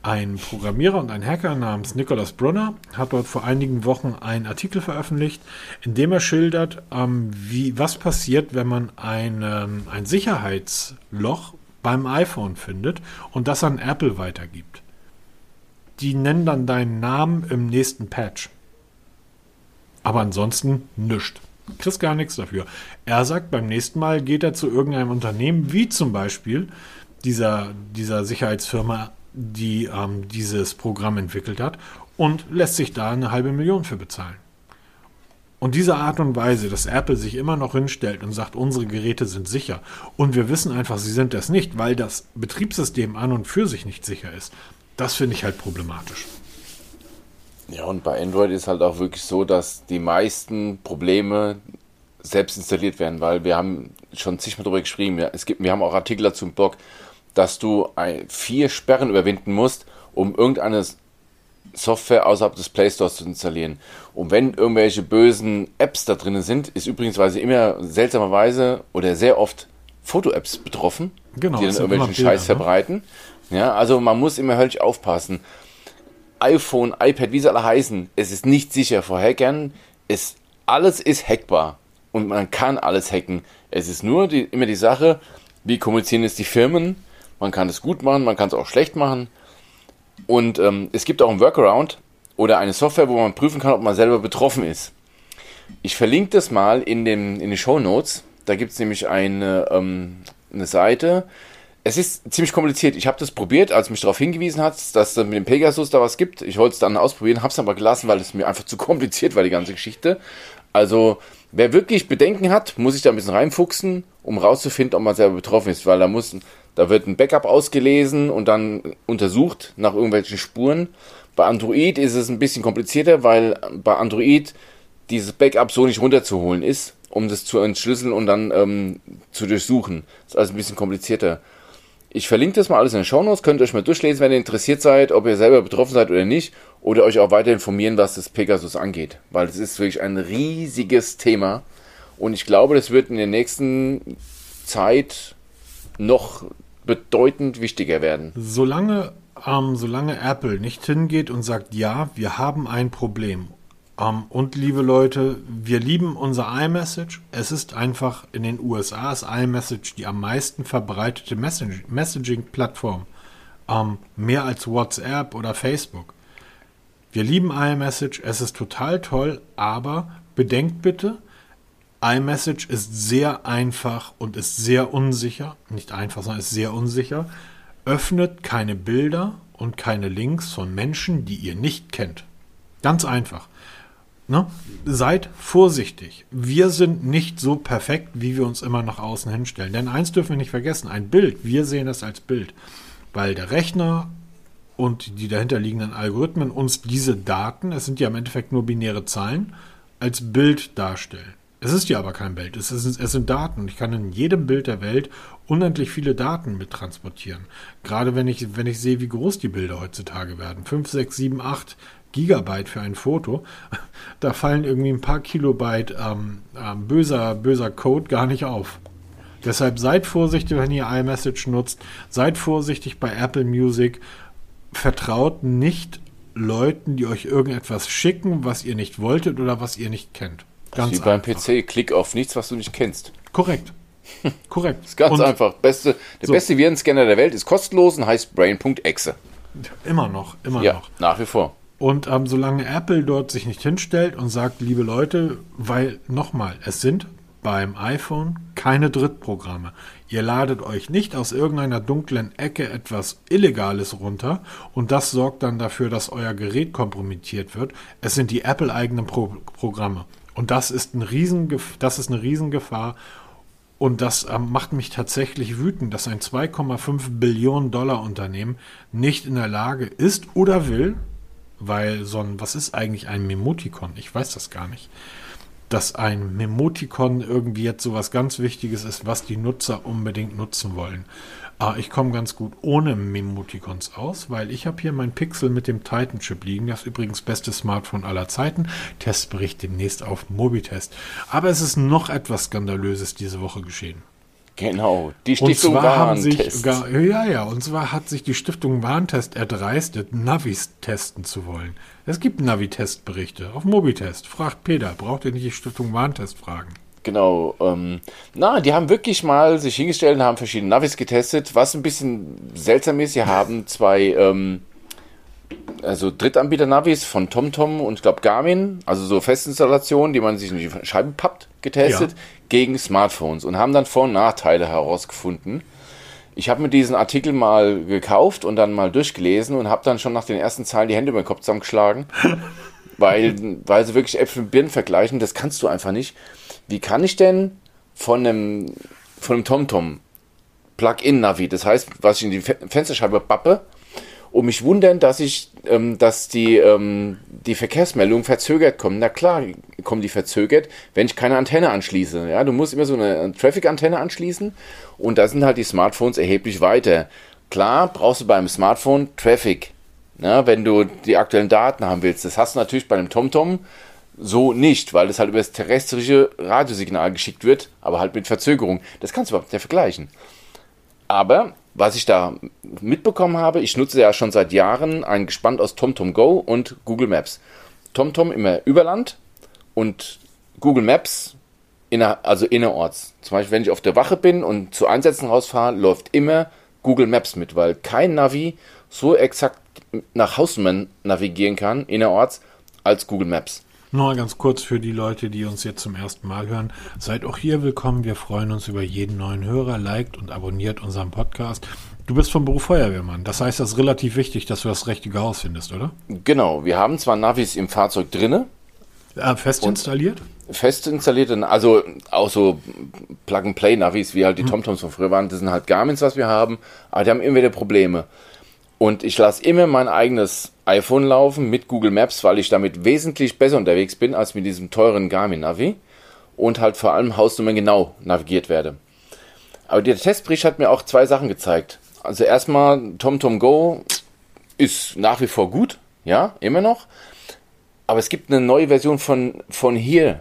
ein Programmierer und ein Hacker namens Nicholas Brunner hat dort vor einigen Wochen einen Artikel veröffentlicht, in dem er schildert, ähm, wie, was passiert, wenn man ein, ähm, ein Sicherheitsloch beim iPhone findet und das an Apple weitergibt. Die nennen dann deinen Namen im nächsten Patch. Aber ansonsten nichts kriegst gar nichts dafür. Er sagt, beim nächsten Mal geht er zu irgendeinem Unternehmen, wie zum Beispiel dieser, dieser Sicherheitsfirma, die ähm, dieses Programm entwickelt hat, und lässt sich da eine halbe Million für bezahlen. Und diese Art und Weise, dass Apple sich immer noch hinstellt und sagt, unsere Geräte sind sicher, und wir wissen einfach, sie sind das nicht, weil das Betriebssystem an und für sich nicht sicher ist, das finde ich halt problematisch. Ja, und bei Android ist halt auch wirklich so, dass die meisten Probleme selbst installiert werden, weil wir haben schon zigmal darüber geschrieben, ja, es gibt, wir haben auch Artikel dazu im Blog, dass du vier Sperren überwinden musst, um irgendeine Software außerhalb des Play Stores zu installieren. Und wenn irgendwelche bösen Apps da drin sind, ist übrigens immer seltsamerweise oder sehr oft Foto-Apps betroffen, genau, die dann irgendwelchen Scheiß ne? verbreiten. Ja, also man muss immer höllisch aufpassen iPhone, iPad, wie sie alle heißen, es ist nicht sicher vor Hackern. Es, alles ist hackbar und man kann alles hacken. Es ist nur die, immer die Sache, wie kommunizieren es die Firmen. Man kann es gut machen, man kann es auch schlecht machen. Und ähm, es gibt auch einen Workaround oder eine Software, wo man prüfen kann, ob man selber betroffen ist. Ich verlinke das mal in den, in den Show Notes. Da gibt es nämlich eine, ähm, eine Seite, es ist ziemlich kompliziert. Ich habe das probiert, als mich darauf hingewiesen hat, dass es mit dem Pegasus da was gibt. Ich wollte es dann ausprobieren, habe es aber gelassen, weil es mir einfach zu kompliziert war, die ganze Geschichte. Also, wer wirklich Bedenken hat, muss sich da ein bisschen reinfuchsen, um rauszufinden, ob man selber betroffen ist, weil da muss, da wird ein Backup ausgelesen und dann untersucht nach irgendwelchen Spuren. Bei Android ist es ein bisschen komplizierter, weil bei Android dieses Backup so nicht runterzuholen ist, um das zu entschlüsseln und dann ähm, zu durchsuchen. Das ist also ein bisschen komplizierter. Ich verlinke das mal alles in den Shownotes, könnt ihr euch mal durchlesen, wenn ihr interessiert seid, ob ihr selber betroffen seid oder nicht, oder euch auch weiter informieren, was das Pegasus angeht, weil es ist wirklich ein riesiges Thema und ich glaube, das wird in der nächsten Zeit noch bedeutend wichtiger werden. Solange, ähm, solange Apple nicht hingeht und sagt, ja, wir haben ein Problem ähm, und liebe Leute, wir lieben unser iMessage. Es ist einfach in den USA ist iMessage die am meisten verbreitete Messaging-Plattform. Um, ähm, mehr als WhatsApp oder Facebook. Wir lieben iMessage, es ist total toll, aber bedenkt bitte, iMessage ist sehr einfach und ist sehr unsicher. Nicht einfach, sondern ist sehr unsicher. Öffnet keine Bilder und keine Links von Menschen, die ihr nicht kennt. Ganz einfach. Ne? Seid vorsichtig. Wir sind nicht so perfekt, wie wir uns immer nach außen hinstellen. Denn eins dürfen wir nicht vergessen, ein Bild, wir sehen es als Bild, weil der Rechner und die dahinterliegenden Algorithmen uns diese Daten, es sind ja im Endeffekt nur binäre Zahlen, als Bild darstellen. Es ist ja aber kein Bild, es, ist, es sind Daten. Ich kann in jedem Bild der Welt unendlich viele Daten mit transportieren. Gerade wenn ich, wenn ich sehe, wie groß die Bilder heutzutage werden. 5, 6, 7, 8 Gigabyte für ein Foto. Da fallen irgendwie ein paar Kilobyte ähm, ähm, böser, böser Code gar nicht auf. Deshalb seid vorsichtig, wenn ihr iMessage nutzt. Seid vorsichtig bei Apple Music. Vertraut nicht Leuten, die euch irgendetwas schicken, was ihr nicht wolltet oder was ihr nicht kennt. Ganz Wie beim einfach. PC, klick auf nichts, was du nicht kennst. Korrekt. Korrekt. ist ganz und einfach. Beste, der so. beste Virenscanner der Welt ist kostenlos und heißt brain.exe. Immer noch, immer ja, noch. Nach wie vor. Und ähm, solange Apple dort sich nicht hinstellt und sagt, liebe Leute, weil nochmal, es sind beim iPhone keine Drittprogramme. Ihr ladet euch nicht aus irgendeiner dunklen Ecke etwas Illegales runter und das sorgt dann dafür, dass euer Gerät kompromittiert wird. Es sind die Apple-eigenen Pro Programme. Und das ist, ein Riesengef das ist eine Riesengefahr. Und das äh, macht mich tatsächlich wütend, dass ein 2,5 Billionen Dollar Unternehmen nicht in der Lage ist oder will, weil so ein, was ist eigentlich ein Memoticon? Ich weiß das gar nicht. Dass ein Memoticon irgendwie jetzt so was ganz Wichtiges ist, was die Nutzer unbedingt nutzen wollen. Ah, ich komme ganz gut ohne Memoticons aus, weil ich habe hier mein Pixel mit dem Titan-Chip liegen. Das ist übrigens beste Smartphone aller Zeiten. Testbericht demnächst auf Mobitest. Aber es ist noch etwas Skandalöses diese Woche geschehen. Genau, die Stiftung Warntest. Ja, ja, und zwar hat sich die Stiftung Warntest erdreistet, Navis testen zu wollen. Es gibt Navi-Testberichte auf Mobitest. Fragt Peter, braucht ihr nicht die Stiftung Warntest fragen? Genau. Ähm, na, die haben wirklich mal sich hingestellt und haben verschiedene Navis getestet. Was ein bisschen seltsam ist, sie haben zwei ähm, also Drittanbieter-Navis von TomTom und ich glaube Garmin, also so Festinstallationen, die man sich in die Scheiben pappt, getestet, ja. gegen Smartphones und haben dann Vor- und Nachteile herausgefunden. Ich habe mir diesen Artikel mal gekauft und dann mal durchgelesen und habe dann schon nach den ersten Zahlen die Hände über den Kopf zusammengeschlagen, weil, weil sie wirklich Äpfel und Birnen vergleichen, das kannst du einfach nicht. Wie kann ich denn von einem, von einem TomTom Plug-in-Navi, das heißt, was ich in die Fensterscheibe bappe, und mich wundern, dass ich, ähm, dass die, ähm, die Verkehrsmeldungen verzögert kommen. Na klar, kommen die verzögert, wenn ich keine Antenne anschließe. Ja, du musst immer so eine Traffic-Antenne anschließen und da sind halt die Smartphones erheblich weiter. Klar, brauchst du beim Smartphone Traffic. Ja, wenn du die aktuellen Daten haben willst. Das hast du natürlich bei einem TomTom so nicht, weil das halt über das terrestrische Radiosignal geschickt wird, aber halt mit Verzögerung. Das kannst du überhaupt nicht vergleichen. Aber was ich da mitbekommen habe, ich nutze ja schon seit Jahren ein Gespann aus TomTom Go und Google Maps. TomTom immer Überland und Google Maps inner, also innerorts. Zum Beispiel, wenn ich auf der Wache bin und zu Einsätzen rausfahre, läuft immer Google Maps mit, weil kein Navi so exakt nach Hausnummern navigieren kann innerorts als Google Maps. Nur ganz kurz für die Leute, die uns jetzt zum ersten Mal hören. Seid auch hier willkommen. Wir freuen uns über jeden neuen Hörer. Liked und abonniert unseren Podcast. Du bist vom Beruf Feuerwehrmann. Das heißt, das ist relativ wichtig, dass du das richtige Haus findest, oder? Genau. Wir haben zwar Navis im Fahrzeug drinne. Äh, fest installiert? Fest installiert, also auch so Plug-and-Play-Navis, wie halt die hm. TomToms von früher waren. Das sind halt Garmins, was wir haben. Aber die haben immer wieder Probleme. Und ich lasse immer mein eigenes iPhone laufen mit Google Maps, weil ich damit wesentlich besser unterwegs bin als mit diesem teuren Garmin Navi und halt vor allem Hausnummern genau navigiert werde. Aber der Testbericht hat mir auch zwei Sachen gezeigt. Also erstmal TomTom Go ist nach wie vor gut, ja, immer noch. Aber es gibt eine neue Version von, von hier.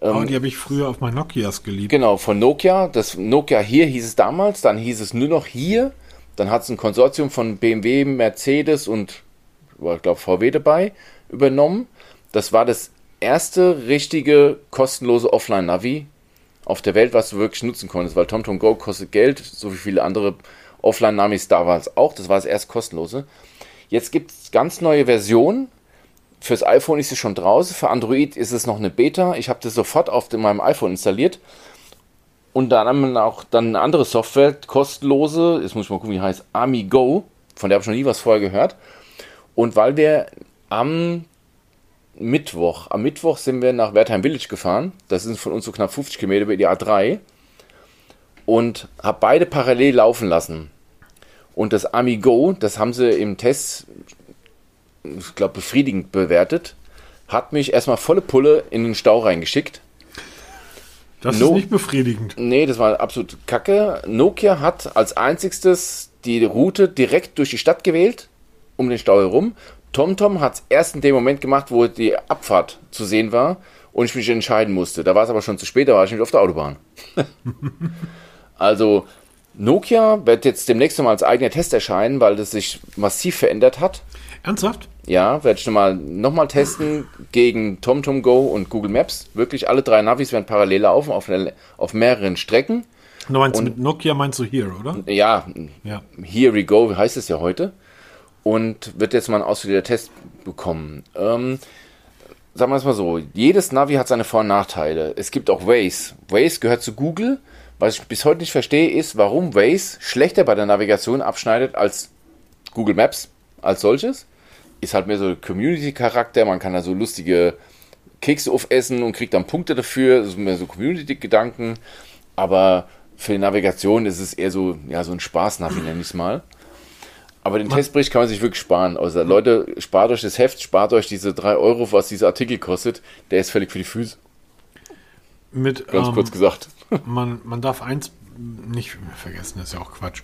Oh, die habe ich früher auf meinen Nokias geliebt. Genau, von Nokia. Das Nokia hier hieß es damals, dann hieß es nur noch hier. Dann hat es ein Konsortium von BMW, Mercedes und ich glaube VW dabei übernommen. Das war das erste richtige kostenlose Offline-Navi auf der Welt, was du wirklich nutzen konntest, weil TomTom Go kostet Geld, so wie viele andere Offline-Navis damals auch. Das war das erste kostenlose. Jetzt gibt es ganz neue Versionen. Fürs iPhone ist es schon draußen, für Android ist es noch eine Beta. Ich habe das sofort auf meinem iPhone installiert und dann auch dann eine andere Software, kostenlose, jetzt muss ich mal gucken, wie heißt, AmiGo, von der habe ich noch nie was vorher gehört. Und weil wir am Mittwoch. Am Mittwoch sind wir nach Wertheim Village gefahren. Das sind von uns so knapp 50 Kilometer über die A3. Und habe beide parallel laufen lassen. Und das Amigo, das haben sie im Test, ich glaube, befriedigend bewertet, hat mich erstmal volle Pulle in den Stau reingeschickt. Das no ist nicht befriedigend. Nee, das war absolut kacke. Nokia hat als einziges die Route direkt durch die Stadt gewählt, um den Stau herum. TomTom hat es erst in dem Moment gemacht, wo die Abfahrt zu sehen war und ich mich entscheiden musste. Da war es aber schon zu spät, da war ich nicht auf der Autobahn. also Nokia wird jetzt demnächst nochmal als eigener Test erscheinen, weil das sich massiv verändert hat. Ernsthaft? Ja, werde ich nochmal noch mal testen gegen TomTom Go und Google Maps. Wirklich alle drei Navis werden parallel laufen auf, eine, auf mehreren Strecken. Du meinst und, mit Nokia meinst du Here, oder? Ja, ja, Here we go, heißt es ja heute. Und wird jetzt mal ein ausführlicher Test bekommen. Ähm, sagen wir es mal so, jedes Navi hat seine Vor- und Nachteile. Es gibt auch Waze. Waze gehört zu Google. Was ich bis heute nicht verstehe, ist, warum Waze schlechter bei der Navigation abschneidet als Google Maps als solches. Ist halt mehr so Community-Charakter, man kann da so lustige Kekse aufessen und kriegt dann Punkte dafür, das ist mehr so Community-Gedanken. Aber für die Navigation ist es eher so, ja, so ein Spaß-Navi, nenne ich es mal. Aber den Testbericht kann man sich wirklich sparen. Also Leute, spart euch das Heft, spart euch diese 3 Euro, was dieser Artikel kostet. Der ist völlig für die Füße. Mit, Ganz ähm, kurz gesagt. Man, man darf eins nicht vergessen, das ist ja auch Quatsch.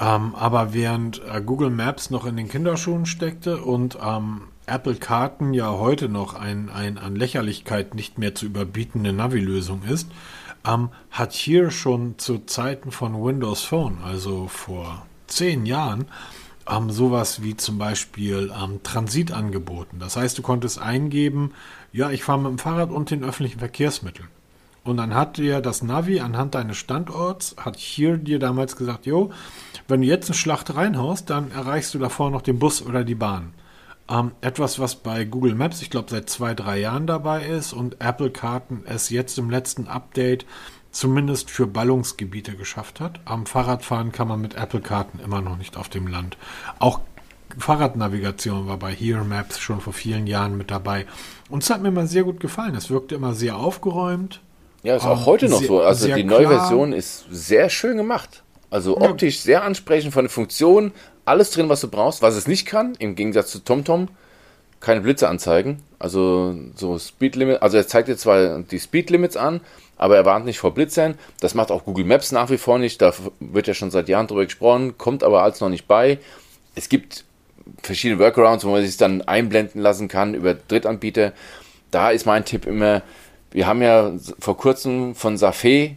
Ähm, aber während äh, Google Maps noch in den Kinderschuhen steckte und ähm, Apple Karten ja heute noch ein, ein an Lächerlichkeit nicht mehr zu überbietende Navi-Lösung ist, ähm, hat hier schon zu Zeiten von Windows Phone, also vor zehn Jahren, ähm, sowas wie zum Beispiel ähm, Transit angeboten. Das heißt, du konntest eingeben, ja, ich fahre mit dem Fahrrad und den öffentlichen Verkehrsmitteln. Und dann hat dir das Navi anhand deines Standorts, hat hier dir damals gesagt, jo, wenn du jetzt eine Schlacht reinhaust, dann erreichst du davor noch den Bus oder die Bahn. Ähm, etwas, was bei Google Maps, ich glaube, seit zwei, drei Jahren dabei ist und Apple-Karten es jetzt im letzten Update zumindest für Ballungsgebiete geschafft hat. Am Fahrradfahren kann man mit Apple-Karten immer noch nicht auf dem Land. Auch Fahrradnavigation war bei Here Maps schon vor vielen Jahren mit dabei. Und es hat mir immer sehr gut gefallen. Es wirkte immer sehr aufgeräumt. Ja, ist auch heute noch sehr, so. Also die neue klar. Version ist sehr schön gemacht. Also optisch ja. sehr ansprechend von der Funktion. Alles drin, was du brauchst. Was es nicht kann, im Gegensatz zu TomTom, keine Blitze anzeigen. Also so Speedlimit. Also er zeigt dir zwar die Speedlimits an, aber er warnt nicht vor Blitzern. Das macht auch Google Maps nach wie vor nicht. Da wird ja schon seit Jahren drüber gesprochen, kommt aber als noch nicht bei. Es gibt verschiedene Workarounds, wo man sich dann einblenden lassen kann über Drittanbieter. Da ist mein Tipp immer, wir haben ja vor kurzem von Safé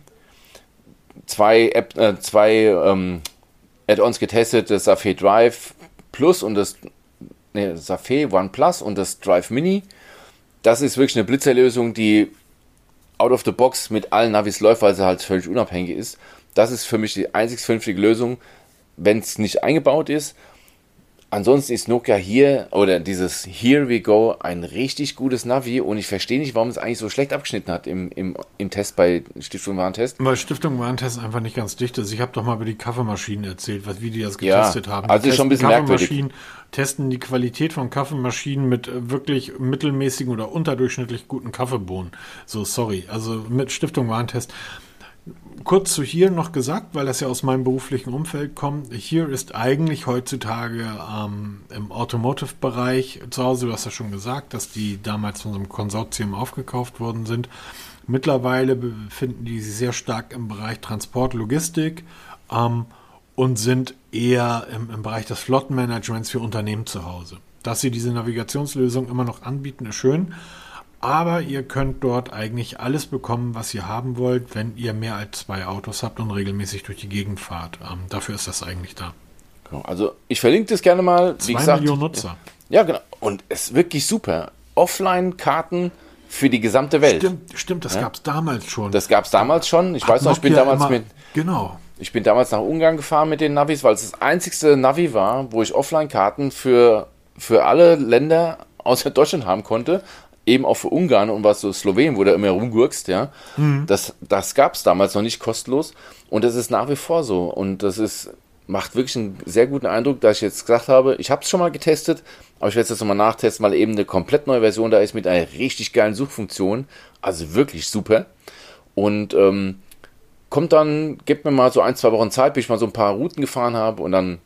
zwei, App, äh, zwei ähm, Add-ons getestet, das Safé Drive Plus und das nee, Safé One Plus und das Drive Mini. Das ist wirklich eine Blitzerlösung, die out of the box mit allen Navis läuft, weil sie halt völlig unabhängig ist. Das ist für mich die einzig vernünftige Lösung, wenn es nicht eingebaut ist. Ansonsten ist Nokia hier oder dieses Here We Go ein richtig gutes Navi und ich verstehe nicht, warum es eigentlich so schlecht abgeschnitten hat im, im, im Test bei Stiftung Warentest. Weil Stiftung Warentest einfach nicht ganz dicht ist. Ich habe doch mal über die Kaffeemaschinen erzählt, was, wie die das getestet ja, haben. Also ist schon ein bisschen merkwürdig. Testen die Qualität von Kaffeemaschinen mit wirklich mittelmäßigen oder unterdurchschnittlich guten Kaffeebohnen. So, sorry. Also mit Stiftung Warentest kurz zu hier noch gesagt, weil das ja aus meinem beruflichen Umfeld kommt. Hier ist eigentlich heutzutage ähm, im Automotive-Bereich zu Hause, du hast ja schon gesagt, dass die damals von so einem Konsortium aufgekauft worden sind. Mittlerweile befinden die sich sehr stark im Bereich Transport, Logistik ähm, und sind eher im, im Bereich des Flottenmanagements für Unternehmen zu Hause. Dass sie diese Navigationslösung immer noch anbieten, ist schön. Aber ihr könnt dort eigentlich alles bekommen, was ihr haben wollt, wenn ihr mehr als zwei Autos habt und regelmäßig durch die Gegend fahrt. Ähm, dafür ist das eigentlich da. Genau, also ich verlinke das gerne mal. Wie zwei gesagt, Millionen Nutzer. Ja, genau. Und es ist wirklich super. Offline-Karten für die gesamte Welt. Stimmt, stimmt das ja? gab es damals schon. Das gab es damals schon. Ich Hat weiß noch, ich bin damals immer, mit. Genau. Ich bin damals nach Ungarn gefahren mit den Navis, weil es das einzigste Navi war, wo ich Offline-Karten für, für alle Länder außer Deutschland haben konnte eben auch für Ungarn und was so Slowenien, wo du immer rumgurkst, ja, mhm. das, das gab es damals noch nicht kostenlos und das ist nach wie vor so und das ist macht wirklich einen sehr guten Eindruck, dass ich jetzt gesagt habe, ich habe es schon mal getestet, aber ich werde es jetzt nochmal nachtesten, weil eben eine komplett neue Version da ist mit einer richtig geilen Suchfunktion. Also wirklich super. Und ähm, kommt dann, gebt mir mal so ein, zwei Wochen Zeit, bis ich mal so ein paar Routen gefahren habe und dann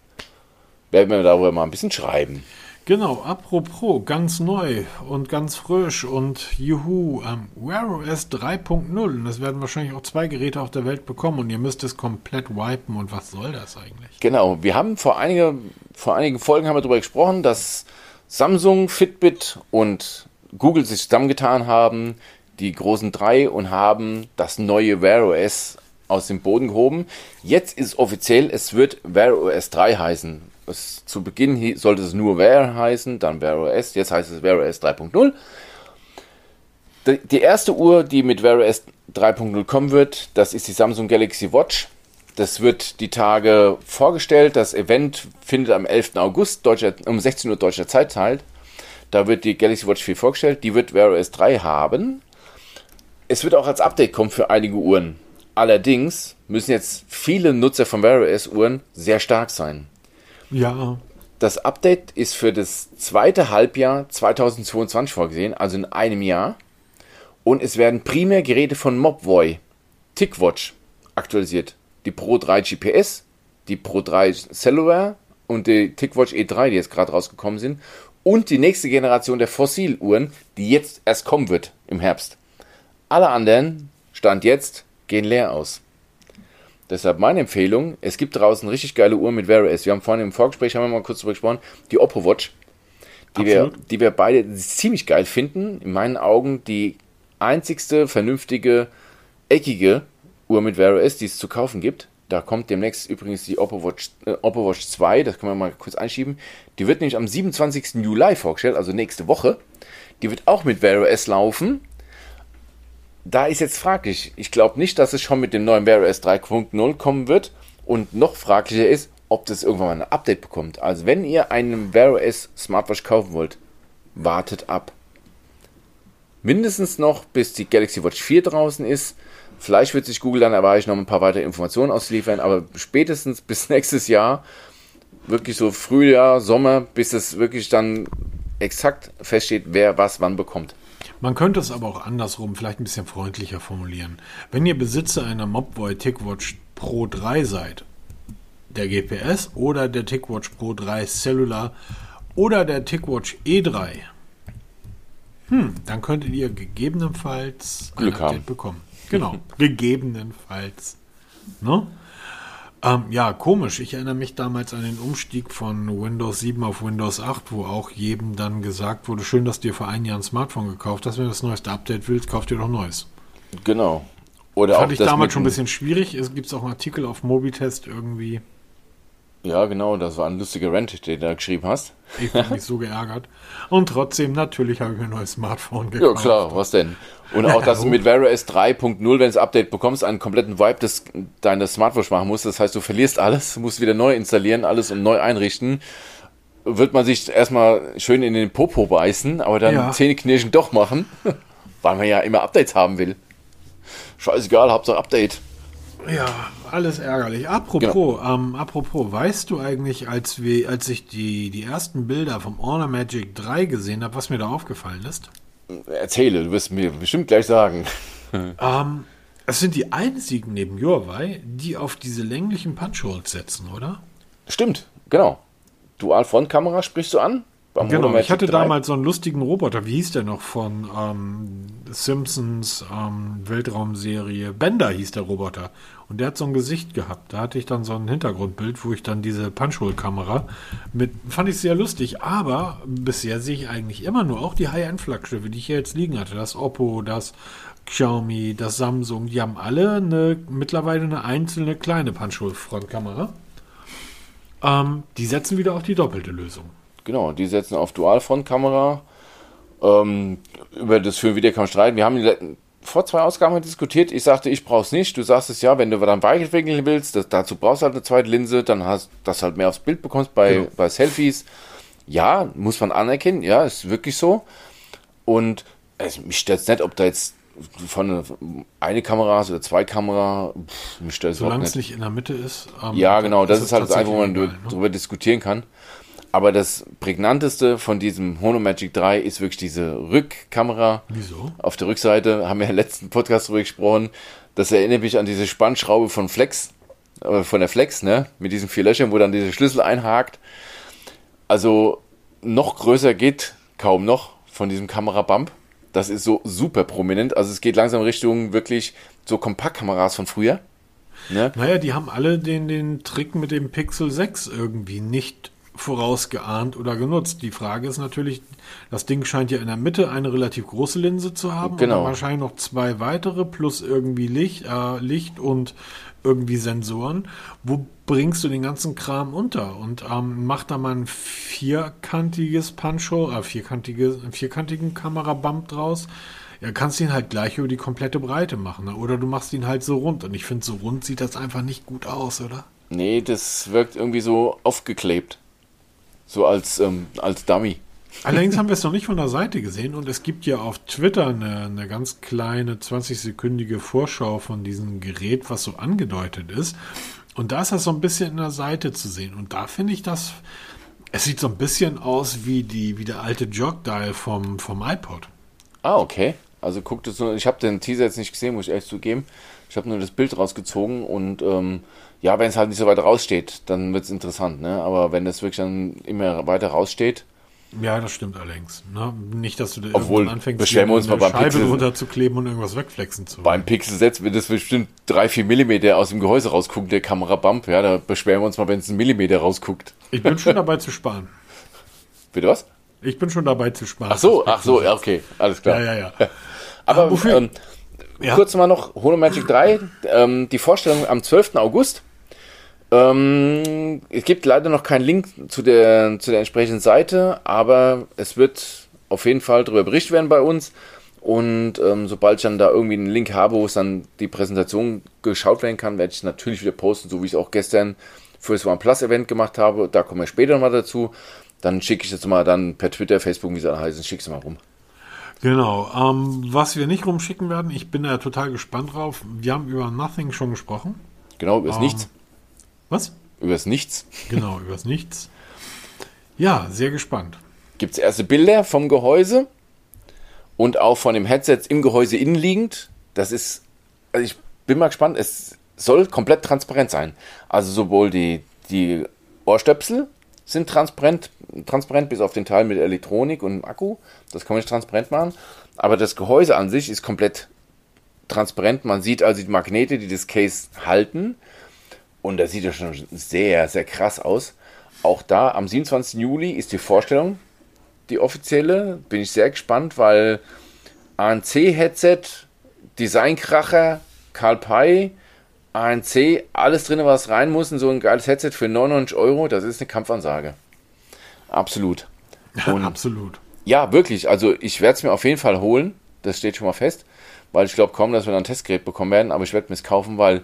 werden wir darüber mal ein bisschen schreiben. Genau, apropos, ganz neu und ganz frisch und juhu, ähm, Wear OS 3.0 und das werden wahrscheinlich auch zwei Geräte auf der Welt bekommen und ihr müsst es komplett wipen und was soll das eigentlich? Genau, wir haben vor, einige, vor einigen Folgen haben wir darüber gesprochen, dass Samsung, Fitbit und Google sich zusammengetan haben, die großen drei und haben das neue Wear OS aus dem Boden gehoben. Jetzt ist offiziell, es wird Wear OS 3 heißen es, zu Beginn sollte es nur Wear heißen, dann Wear OS, jetzt heißt es Wear OS 3.0. Die erste Uhr, die mit Wear OS 3.0 kommen wird, das ist die Samsung Galaxy Watch. Das wird die Tage vorgestellt. Das Event findet am 11. August deutscher, um 16 Uhr deutscher Zeit teil. Da wird die Galaxy Watch 4 vorgestellt. Die wird Wear OS 3 haben. Es wird auch als Update kommen für einige Uhren. Allerdings müssen jetzt viele Nutzer von Wear OS Uhren sehr stark sein. Ja. Das Update ist für das zweite Halbjahr 2022 vorgesehen, also in einem Jahr. Und es werden primär Geräte von Mobvoi, TickWatch aktualisiert. Die Pro 3 GPS, die Pro 3 Cellular und die TickWatch E3, die jetzt gerade rausgekommen sind. Und die nächste Generation der Fossiluhren, die jetzt erst kommen wird im Herbst. Alle anderen, Stand jetzt, gehen leer aus. Deshalb meine Empfehlung, es gibt draußen richtig geile Uhren mit Wear OS. Wir haben vorhin im Vorgespräch, haben wir mal kurz darüber gesprochen, die Oppo Watch, die wir, die wir beide ziemlich geil finden. In meinen Augen die einzigste vernünftige, eckige Uhr mit Wear OS, die es zu kaufen gibt. Da kommt demnächst übrigens die Oppo Watch, äh, Oppo Watch 2, das können wir mal kurz einschieben. Die wird nämlich am 27. Juli vorgestellt, also nächste Woche. Die wird auch mit Wear OS laufen da ist jetzt fraglich. Ich glaube nicht, dass es schon mit dem neuen Wear OS 3.0 kommen wird. Und noch fraglicher ist, ob das irgendwann mal ein Update bekommt. Also wenn ihr einen Wear OS Smartwatch kaufen wollt, wartet ab. Mindestens noch, bis die Galaxy Watch 4 draußen ist. Vielleicht wird sich Google dann erweichen, noch ein paar weitere Informationen auszuliefern, aber spätestens bis nächstes Jahr, wirklich so Frühjahr, Sommer, bis es wirklich dann exakt feststeht, wer was wann bekommt. Man könnte es aber auch andersrum, vielleicht ein bisschen freundlicher formulieren. Wenn ihr Besitzer einer Mobvoi TicWatch Pro 3 seid, der GPS oder der TicWatch Pro 3 Cellular oder der TicWatch E3, hm, dann könntet ihr gegebenenfalls Glück ein Update haben. bekommen. Genau, gegebenenfalls. Ne? Ähm, ja, komisch. Ich erinnere mich damals an den Umstieg von Windows 7 auf Windows 8, wo auch jedem dann gesagt wurde, schön, dass du dir vor einem Jahr ein Smartphone gekauft hast. Wenn du das neueste Update willst, kauf dir doch neues. Genau. Oder Fand ich damals schon ein bisschen schwierig. Es gibt auch einen Artikel auf Mobitest irgendwie. Ja, genau, das war ein lustiger Rant, den du da geschrieben hast. Ich habe mich so geärgert. Und trotzdem, natürlich habe ich mir ein neues Smartphone gekauft. Ja, klar, was denn? Und auch, dass du mit Wear OS 3.0, wenn du das Update bekommst, einen kompletten Vibe des, deines Smartwatch machen musst. Das heißt, du verlierst alles, musst wieder neu installieren, alles und neu einrichten. Wird man sich erstmal schön in den Popo beißen, aber dann ja. Zähneknirschen doch machen, weil man ja immer Updates haben will. Scheißegal, Hauptsache Update. Ja, alles ärgerlich. Apropos, genau. ähm, apropos, weißt du eigentlich, als, wir, als ich die, die ersten Bilder vom Honor Magic 3 gesehen habe, was mir da aufgefallen ist? Erzähle, du wirst mir bestimmt gleich sagen. ähm, es sind die einzigen neben Huawei, die auf diese länglichen Punch-Holes setzen, oder? Stimmt, genau. Dual-Front-Kamera sprichst du an? Genau, ich hatte 3. damals so einen lustigen Roboter, wie hieß der noch, von ähm, Simpsons ähm, Weltraumserie. Bender hieß der Roboter. Und der hat so ein Gesicht gehabt. Da hatte ich dann so ein Hintergrundbild, wo ich dann diese Punchhole-Kamera mit, fand ich sehr lustig. Aber bisher sehe ich eigentlich immer nur auch die High-End-Flaggschiffe, die ich hier jetzt liegen hatte. Das Oppo, das Xiaomi, das Samsung, die haben alle eine, mittlerweile eine einzelne kleine Punchhole-Frontkamera. Ähm, die setzen wieder auf die doppelte Lösung. Genau, die setzen auf Dual-Frontkamera. Ähm, über das für Video kann man streiten. Wir haben vor zwei Ausgaben diskutiert. Ich sagte, ich brauche es nicht. Du sagst es ja, wenn du dann weiterentwickeln willst, das, dazu brauchst du halt eine zweite Linse, dann hast du das halt mehr aufs Bild bekommst bei, genau. bei Selfies. Ja, muss man anerkennen. Ja, ist wirklich so. Und es, mich stört es nicht, ob da jetzt von eine Kamera oder zwei Kamera, pff, mich stört es Solange es nicht. in der Mitte ist. ähm, Ja, genau, das ist halt das einfach, wo man ne? drüber diskutieren kann. Aber das prägnanteste von diesem Hono Magic 3 ist wirklich diese Rückkamera. Wieso? Auf der Rückseite haben wir im letzten Podcast drüber gesprochen. Das erinnert mich an diese Spannschraube von Flex, äh, von der Flex, ne? Mit diesen vier Löchern, wo dann dieser Schlüssel einhakt. Also noch größer geht kaum noch von diesem Kamerabump. Das ist so super prominent. Also es geht langsam Richtung wirklich so Kompaktkameras von früher. Ne? Naja, die haben alle den, den Trick mit dem Pixel 6 irgendwie nicht vorausgeahnt oder genutzt. Die Frage ist natürlich, das Ding scheint ja in der Mitte eine relativ große Linse zu haben Genau. und wahrscheinlich noch zwei weitere plus irgendwie Licht, äh, Licht und irgendwie Sensoren. Wo bringst du den ganzen Kram unter? Und ähm, mach da mal ein vierkantiges Punch-Hole, äh, vierkantige, einen vierkantigen Kamerabump draus. Ja, kannst ihn halt gleich über die komplette Breite machen. Ne? Oder du machst ihn halt so rund. Und ich finde, so rund sieht das einfach nicht gut aus, oder? Nee, das wirkt irgendwie so aufgeklebt. So als, ähm, als Dummy. Allerdings haben wir es noch nicht von der Seite gesehen und es gibt ja auf Twitter eine, eine ganz kleine 20-sekündige Vorschau von diesem Gerät, was so angedeutet ist. Und da ist das so ein bisschen in der Seite zu sehen. Und da finde ich das, es sieht so ein bisschen aus wie, die, wie der alte Jog-Dial vom, vom iPod. Ah, okay. Also guckt es nur, ich habe den Teaser jetzt nicht gesehen, muss ich ehrlich zugeben. Ich habe nur das Bild rausgezogen und ähm, ja, wenn es halt nicht so weit raussteht, dann wird es interessant, ne? Aber wenn das wirklich dann immer weiter raussteht, Ja, das stimmt allerdings. Ne? Nicht, dass du da Obwohl, anfängst, beschweren wir uns mal beim Scheibe Pixel- drunter zu kleben und irgendwas wegflexen zu beim Pixel Set wird das bestimmt 3-4 Millimeter aus dem Gehäuse rausgucken, der Kamerabump. Ja, da beschweren wir uns mal, wenn es einen Millimeter rausguckt. Ich bin schon dabei zu sparen. Bitte was? Ich bin schon dabei zu sparen. Ach so, ach so, ja, okay, alles klar. Ja, ja, ja. Aber wofür- ähm, Ja. kurz mal noch Holo Magic 3, ähm, die Vorstellung am 12. August. Ähm, es gibt leider noch keinen Link zu der, zu der entsprechenden Seite, aber es wird auf jeden Fall darüber berichtet werden bei uns. Und ähm, sobald ich dann da irgendwie einen Link habe, wo es dann die Präsentation geschaut werden kann, werde ich es natürlich wieder posten, so wie ich es auch gestern für das OnePlus Event gemacht habe. Da kommen wir später nochmal dazu. Dann schicke ich das mal dann per Twitter, Facebook, wie sie alle heißen, schicke es mal rum. Genau. Ähm, was wir nicht rumschicken werden, ich bin da total gespannt drauf. Wir haben über Nothing schon gesprochen. Genau, über das Ähm. Nichts. Was? Über das Nichts. Genau, übers Nichts. Ja, sehr gespannt. gibt es erste Bilder vom Gehäuse und auch von dem Headset im Gehäuse innenliegend. Das ist, also ich bin mal gespannt, es soll komplett transparent sein. Also sowohl die, die Ohrstöpsel sind transparent, transparent bis auf den Teil mit Elektronik und Akku. Das kann man nicht transparent machen. Aber das Gehäuse an sich ist komplett transparent. Man sieht also die Magnete, die das Case halten. Und das sieht ja schon sehr, sehr krass aus. Auch da am 27. Juli ist die Vorstellung, die offizielle. Bin ich sehr gespannt, weil ANC-Headset, Designkracher, Karl Pei, ANC, alles drin, was rein muss in so ein geiles Headset für 99 Euro, das ist eine Kampfansage. Absolut. Und Absolut. ja, wirklich. Also ich werde es mir auf jeden Fall holen. Das steht schon mal fest. Weil ich glaube kaum, dass wir dann ein Testgerät bekommen werden. Aber ich werde mir es kaufen, weil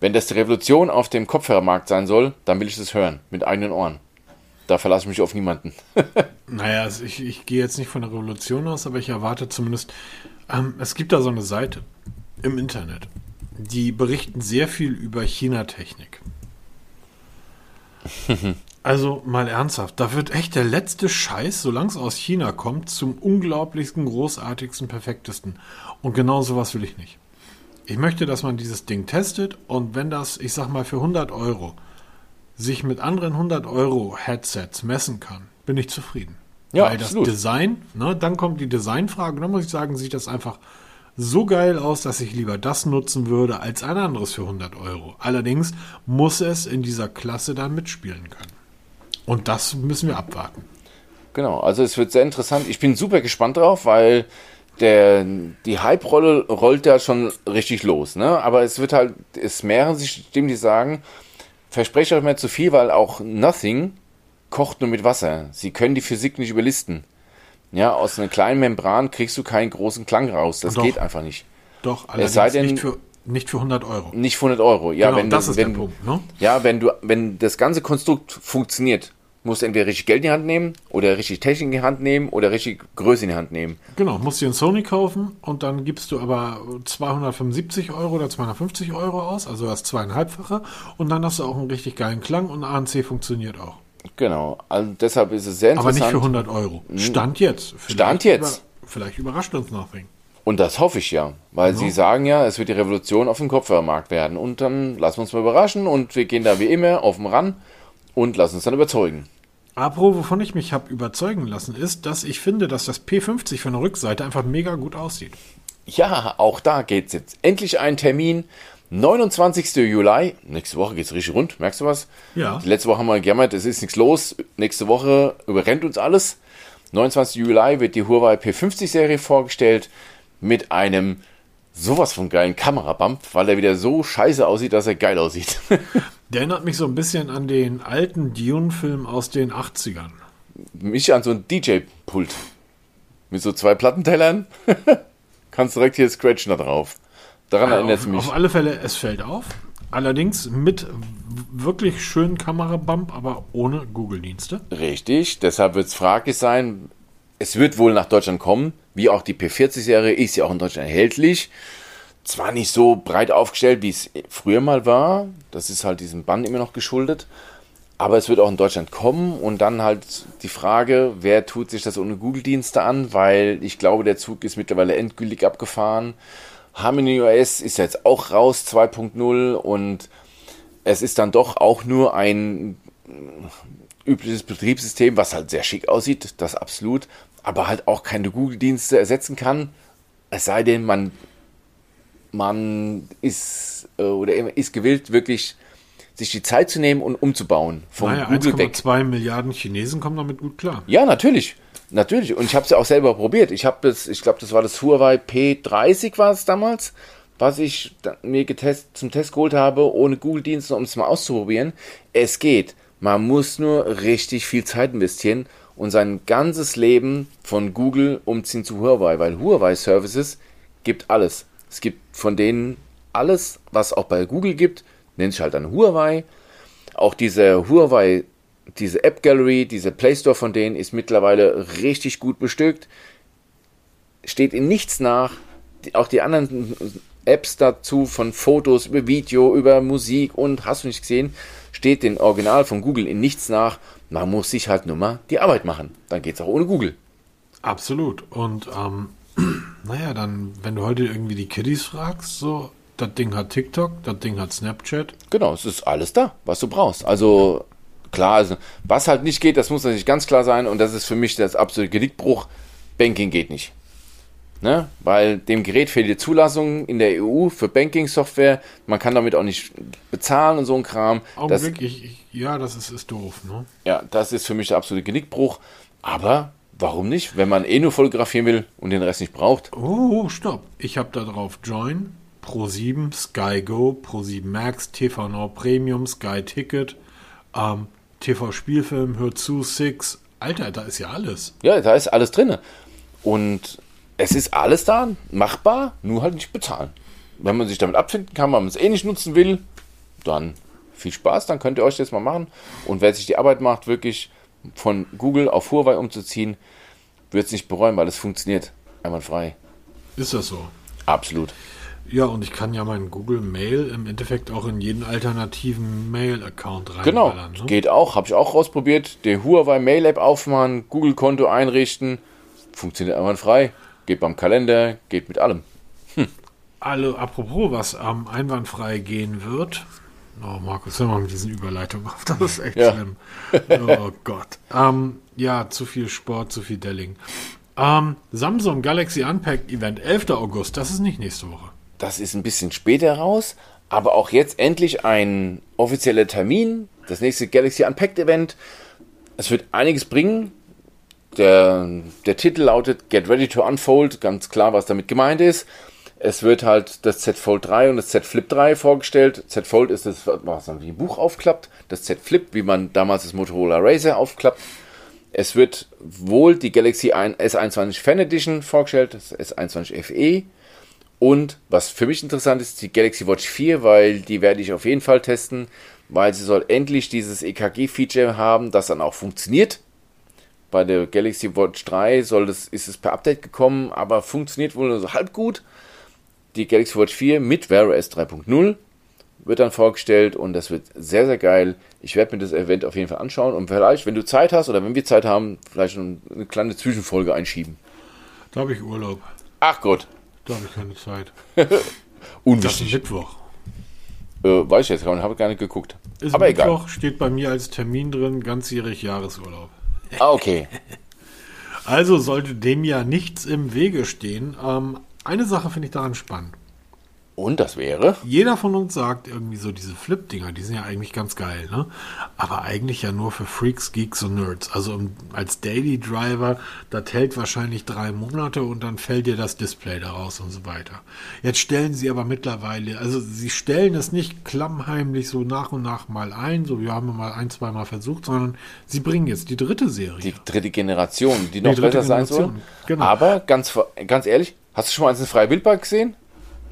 wenn das die Revolution auf dem Kopfhörermarkt sein soll, dann will ich es hören. Mit eigenen Ohren. Da verlasse ich mich auf niemanden. Naja, also ich, ich gehe jetzt nicht von der Revolution aus, aber ich erwarte zumindest, ähm, es gibt da so eine Seite im Internet, die berichten sehr viel über China-Technik. Also mal ernsthaft, da wird echt der letzte Scheiß, solange es aus China kommt, zum unglaublichsten, großartigsten, perfektesten. Und genau sowas will ich nicht. Ich möchte, dass man dieses Ding testet und wenn das, ich sag mal, für 100 Euro sich mit anderen 100 Euro Headsets messen kann, bin ich zufrieden. Ja, Weil absolut. das Design, ne, dann kommt die Designfrage, dann muss ich sagen, sieht das einfach so geil aus, dass ich lieber das nutzen würde als ein anderes für 100 Euro. Allerdings muss es in dieser Klasse dann mitspielen können. Und das müssen wir abwarten. Genau, also es wird sehr interessant. Ich bin super gespannt drauf, weil der, die Hype-Rolle rollt ja schon richtig los. Ne? Aber es wird halt, es mehren sich Stimmen, die sagen, verspreche euch mal zu viel, weil auch Nothing kocht nur mit Wasser. Sie können die Physik nicht überlisten. Ja, aus einer kleinen Membran kriegst du keinen großen Klang raus. Das Doch. geht einfach nicht. Doch, allerdings sei denn- nicht, für, nicht für 100 Euro. Nicht für 100 Euro. Ja, Genau, wenn das ist wenn, der Punkt. Ne? Ja, wenn du, wenn das ganze Konstrukt funktioniert musst entweder richtig Geld in die Hand nehmen oder richtig Technik in die Hand nehmen oder richtig Größe in die Hand nehmen. Genau, musst dir einen Sony kaufen und dann gibst du aber 275 Euro oder 250 Euro aus, also das zweieinhalbfache und dann hast du auch einen richtig geilen Klang und ANC funktioniert auch. Genau, also deshalb ist es sehr interessant. Aber nicht für 100 Euro. Stand jetzt. Vielleicht Stand jetzt. Über, vielleicht überrascht uns noch wegen. Und das hoffe ich ja, weil ja. sie sagen ja, es wird die Revolution auf dem Kopfhörermarkt werden. Und dann lassen wir uns mal überraschen und wir gehen da wie immer auf dem Ran und lassen uns dann überzeugen. Apro, wovon ich mich habe überzeugen lassen, ist, dass ich finde, dass das P50 von der Rückseite einfach mega gut aussieht. Ja, auch da geht es jetzt. Endlich ein Termin. 29. Juli. Nächste Woche geht es richtig rund. Merkst du was? Ja. Die letzte Woche haben wir gejammert, es ist nichts los. Nächste Woche überrennt uns alles. 29. Juli wird die Huawei P50-Serie vorgestellt mit einem sowas von geilen Kamerabump, weil er wieder so scheiße aussieht, dass er geil aussieht. Der erinnert mich so ein bisschen an den alten Dune-Film aus den 80ern. Mich an so ein DJ-Pult. Mit so zwei Plattentellern. Kannst direkt hier scratchen da drauf. Daran ja, erinnert es mich. Auf alle Fälle, es fällt auf. Allerdings mit wirklich schönen Kamerabump, aber ohne Google-Dienste. Richtig, deshalb wird es fraglich sein. Es wird wohl nach Deutschland kommen, wie auch die P40-Serie ist ja auch in Deutschland erhältlich zwar nicht so breit aufgestellt, wie es früher mal war. Das ist halt diesem Band immer noch geschuldet. Aber es wird auch in Deutschland kommen und dann halt die Frage, wer tut sich das ohne Google-Dienste an, weil ich glaube, der Zug ist mittlerweile endgültig abgefahren. Harmony OS ist jetzt auch raus 2.0 und es ist dann doch auch nur ein übliches Betriebssystem, was halt sehr schick aussieht, das absolut, aber halt auch keine Google-Dienste ersetzen kann. Es sei denn, man man ist äh, oder ist gewillt, wirklich sich die Zeit zu nehmen und umzubauen. Vom naja, 1,2 Milliarden Chinesen kommen damit gut klar. Ja, natürlich. Natürlich. Und ich habe es ja auch selber probiert. Ich habe das, ich glaube, das war das Huawei P30 war es damals, was ich mir getest, zum Test geholt habe, ohne Google-Dienste, um es mal auszuprobieren. Es geht. Man muss nur richtig viel Zeit investieren und sein ganzes Leben von Google umziehen zu Huawei, weil Huawei Services gibt alles. Es gibt von denen alles, was auch bei Google gibt, nennt sich halt dann Huawei. Auch diese Huawei, diese App Gallery, diese Play Store von denen ist mittlerweile richtig gut bestückt. Steht in nichts nach. Auch die anderen Apps dazu, von Fotos über Video, über Musik und hast du nicht gesehen, steht den Original von Google in nichts nach. Man muss sich halt nur mal die Arbeit machen. Dann geht es auch ohne Google. Absolut. Und ähm, naja, dann, wenn du heute irgendwie die Kiddies fragst, so, das Ding hat TikTok, das Ding hat Snapchat. Genau, es ist alles da, was du brauchst. Also klar, also, was halt nicht geht, das muss natürlich ganz klar sein und das ist für mich das absolute Genickbruch. Banking geht nicht. Ne? Weil dem Gerät fehlt die Zulassung in der EU für Banking-Software. Man kann damit auch nicht bezahlen und so ein Kram. Augenblick, das, ich, ja, das ist, ist doof. Ne? Ja, das ist für mich der absolute Genickbruch. Aber Warum nicht? Wenn man eh nur fotografieren will und den Rest nicht braucht. Oh, stopp. Ich habe da drauf Join, Pro7, Sky Go, Pro7 Max, TV Now Premium, Sky Ticket, ähm, TV Spielfilm, Hör zu, Six. Alter, da ist ja alles. Ja, da ist alles drin. Und es ist alles da, machbar, nur halt nicht bezahlen. Wenn man sich damit abfinden kann, wenn man es eh nicht nutzen will, dann viel Spaß, dann könnt ihr euch das mal machen. Und wer sich die Arbeit macht, wirklich von Google auf Huawei umzuziehen, wird es nicht bereuen, weil es funktioniert einwandfrei. Ist das so? Absolut. Ja, und ich kann ja meinen Google Mail im Endeffekt auch in jeden alternativen Mail-Account rein. Genau, ne? geht auch, habe ich auch ausprobiert. Die Huawei Mail App aufmachen, Google-Konto einrichten, funktioniert einwandfrei. Geht beim Kalender, geht mit allem. Hm. Alle, apropos, was am einwandfrei gehen wird, Oh, Markus, hör mal mit diesen Überleitungen auf. Das ist echt ja. schlimm. Oh Gott. Ähm, ja, zu viel Sport, zu viel Delling. Ähm, Samsung Galaxy Unpacked Event, 11. August. Das ist nicht nächste Woche. Das ist ein bisschen später raus, aber auch jetzt endlich ein offizieller Termin. Das nächste Galaxy Unpacked Event. Es wird einiges bringen. Der, der Titel lautet Get Ready to Unfold. Ganz klar, was damit gemeint ist. Es wird halt das Z Fold 3 und das Z Flip 3 vorgestellt. Z Fold ist das, was man wie ein Buch aufklappt. Das Z Flip, wie man damals das Motorola Razer aufklappt. Es wird wohl die Galaxy S21 Fan Edition vorgestellt, das S21 FE. Und was für mich interessant ist, die Galaxy Watch 4, weil die werde ich auf jeden Fall testen, weil sie soll endlich dieses EKG-Feature haben, das dann auch funktioniert. Bei der Galaxy Watch 3 soll das, ist es per Update gekommen, aber funktioniert wohl nur so halb gut. Die Galaxy Watch 4 mit Wear OS 3.0 wird dann vorgestellt und das wird sehr, sehr geil. Ich werde mir das Event auf jeden Fall anschauen und vielleicht, wenn du Zeit hast oder wenn wir Zeit haben, vielleicht eine kleine Zwischenfolge einschieben. Da habe ich Urlaub. Ach Gott. Da habe ich keine Zeit. Unwichtig. Das ist Mittwoch. Äh, weiß ich jetzt gar nicht, habe gar nicht geguckt. Ist Aber Mittwoch, egal. steht bei mir als Termin drin, ganzjährig Jahresurlaub. Ah, okay. Also sollte dem ja nichts im Wege stehen. Ähm, eine Sache finde ich daran spannend. Und das wäre? Jeder von uns sagt irgendwie so, diese Flip-Dinger, die sind ja eigentlich ganz geil, ne? Aber eigentlich ja nur für Freaks, Geeks und Nerds. Also um, als Daily Driver, das hält wahrscheinlich drei Monate und dann fällt dir das Display daraus und so weiter. Jetzt stellen sie aber mittlerweile, also sie stellen es nicht klammheimlich so nach und nach mal ein, so wir haben mal ein, zwei Mal versucht, sondern sie bringen jetzt die dritte Serie. Die dritte Generation, die noch Die besser sein soll. Generation, genau. Aber ganz, ganz ehrlich, hast du schon mal eins in freie Wildbahn gesehen?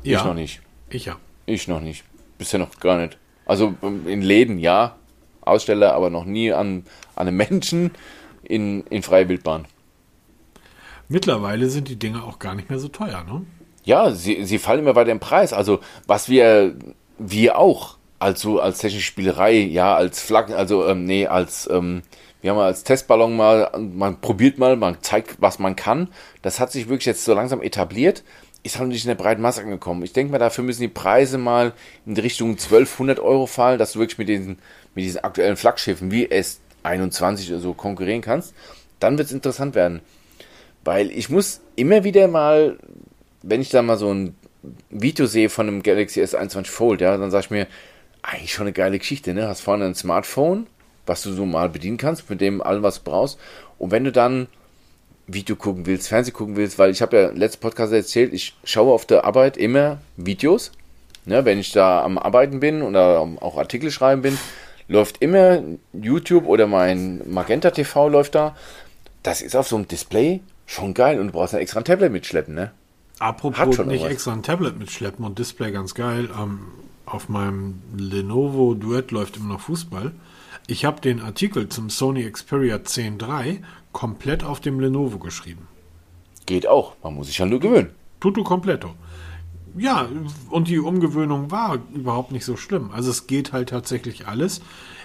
ja, Ich noch nicht. Ich ja. Ich noch nicht. Bisher noch gar nicht. Also ähm, in Läden ja, Aussteller, aber noch nie an, an einem Menschen in, in freie Wildbahn. Mittlerweile sind die Dinge auch gar nicht mehr so teuer, ne? Ja, sie, sie fallen immer weiter im Preis. Also was wir, wir auch, also als technische Spielerei, ja, als Flaggen, also ähm, nee, als, ähm, wir haben als Testballon mal, man probiert mal, man zeigt, was man kann. Das hat sich wirklich jetzt so langsam etabliert, ist halt nicht in der breiten Masse angekommen. Ich denke mal, dafür müssen die Preise mal in die Richtung 1200 Euro fallen, dass du wirklich mit diesen, mit diesen aktuellen Flaggschiffen wie S21 oder so konkurrieren kannst. Dann wird es interessant werden. Weil ich muss immer wieder mal, wenn ich da mal so ein Video sehe von einem Galaxy S21 Fold, ja, dann sage ich mir, eigentlich schon eine geile Geschichte, ne? Hast vorne ein Smartphone, was du so mal bedienen kannst, mit dem allem, was du brauchst. Und wenn du dann Video gucken willst, Fernsehen gucken willst, weil ich habe ja letzten Podcast erzählt, ich schaue auf der Arbeit immer Videos. Ne, wenn ich da am Arbeiten bin oder auch Artikel schreiben bin, läuft immer YouTube oder mein Magenta TV läuft da. Das ist auf so einem Display schon geil und du brauchst ein extra ein Tablet mitschleppen, ne? Apropos nicht irgendwas. extra ein Tablet mitschleppen und Display ganz geil. Ähm, auf meinem Lenovo Duett läuft immer noch Fußball. Ich habe den Artikel zum Sony Xperia 10.3 komplett auf dem Lenovo geschrieben. Geht auch. Man muss sich ja nur gewöhnen. Tutto completo. Ja, und die Umgewöhnung war überhaupt nicht so schlimm. Also es geht halt tatsächlich alles.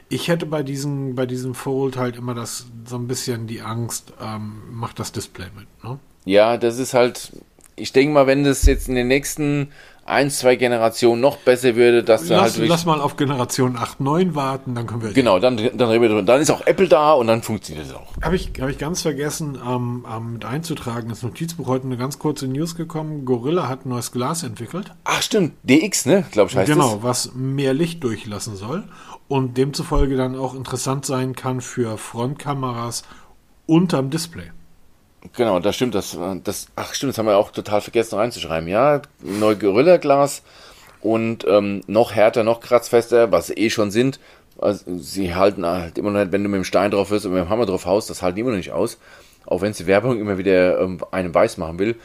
Ich hätte bei diesem, bei diesem Fold halt immer das so ein bisschen die Angst, ähm, macht das Display mit. Ne? Ja, das ist halt, ich denke mal, wenn das jetzt in den nächsten ein, zwei Generationen noch besser würde, dass da halt lass mal auf Generation 8, 9 warten, dann können wir. genau, dann, dann reden wir drüber. Dann ist auch Apple da und dann funktioniert es auch. Habe ich, hab ich ganz vergessen, ähm, ähm, mit einzutragen. Das Notizbuch heute eine ganz kurze News gekommen. Gorilla hat ein neues Glas entwickelt. Ach stimmt, DX, ne, glaube ich heißt genau, was mehr Licht durchlassen soll und demzufolge dann auch interessant sein kann für Frontkameras unterm Display. Genau, das stimmt, das, das, ach stimmt, das haben wir auch total vergessen reinzuschreiben. Ja, neu Gorilla-Glas und ähm, noch härter, noch kratzfester, was sie eh schon sind. Also, sie halten halt immer noch nicht, wenn du mit dem Stein drauf wirst und mit dem Hammer drauf haust, das halten die immer noch nicht aus. Auch wenn es die Werbung immer wieder ähm, einem weiß machen will.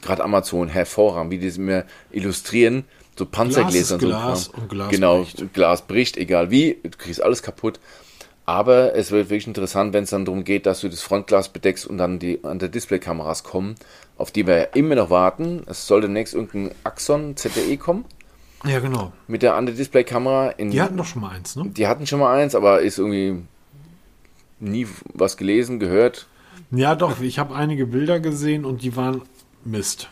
Gerade Amazon hervorragend, wie die es immer illustrieren. So Panzergläser und so. Glas und Glas genau, bricht. Glas bricht, egal wie, du kriegst alles kaputt. Aber es wird wirklich interessant, wenn es dann darum geht, dass du das Frontglas bedeckst und dann die an der Displaykameras kommen, auf die wir ja immer noch warten. Es soll demnächst irgendein Axon ZTE kommen Ja, genau. mit der andere Displaykamera. Die hatten doch schon mal eins, ne? die hatten schon mal eins, aber ist irgendwie nie was gelesen, gehört. Ja, doch. Ich habe einige Bilder gesehen und die waren Mist.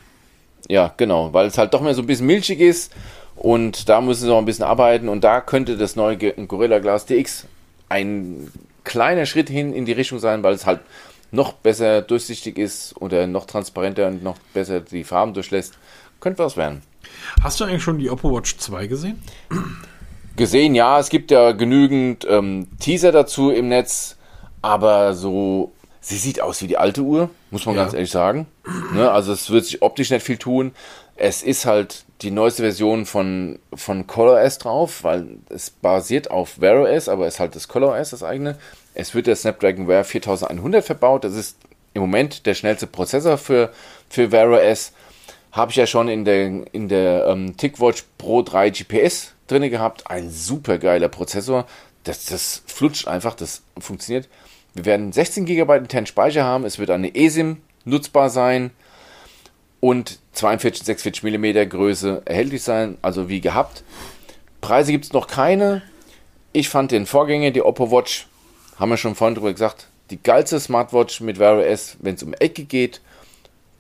Ja, genau, weil es halt doch mehr so ein bisschen milchig ist und da müssen sie noch ein bisschen arbeiten und da könnte das neue Gorilla Glass DX ein kleiner Schritt hin in die Richtung sein, weil es halt noch besser durchsichtig ist oder noch transparenter und noch besser die Farben durchlässt. Könnte was werden. Hast du eigentlich schon die Oppo Watch 2 gesehen? Gesehen, ja, es gibt ja genügend ähm, Teaser dazu im Netz, aber so, sie sieht aus wie die alte Uhr, muss man Ja. ganz ehrlich sagen. Ne? Also es wird sich optisch nicht viel tun. Es ist halt die neueste Version von, von ColorOS drauf, weil es basiert auf Wear OS, aber es ist halt das ColorOS, das eigene. Es wird der Snapdragon Wear 4100 verbaut. Das ist im Moment der schnellste Prozessor für, für Wear OS. Habe ich ja schon in der, in der ähm, TicWatch Pro 3 GPS drin gehabt. Ein super geiler Prozessor. Das, das flutscht einfach, das funktioniert. Wir werden 16 GB internen Speicher haben. Es wird eine eSIM nutzbar sein und 42, 46 mm Größe erhältlich sein, also wie gehabt. Preise gibt es noch keine. Ich fand den Vorgänger, die Oppo Watch, haben wir schon vorhin drüber gesagt, die geilste Smartwatch mit Wear OS, wenn es um Ecke geht.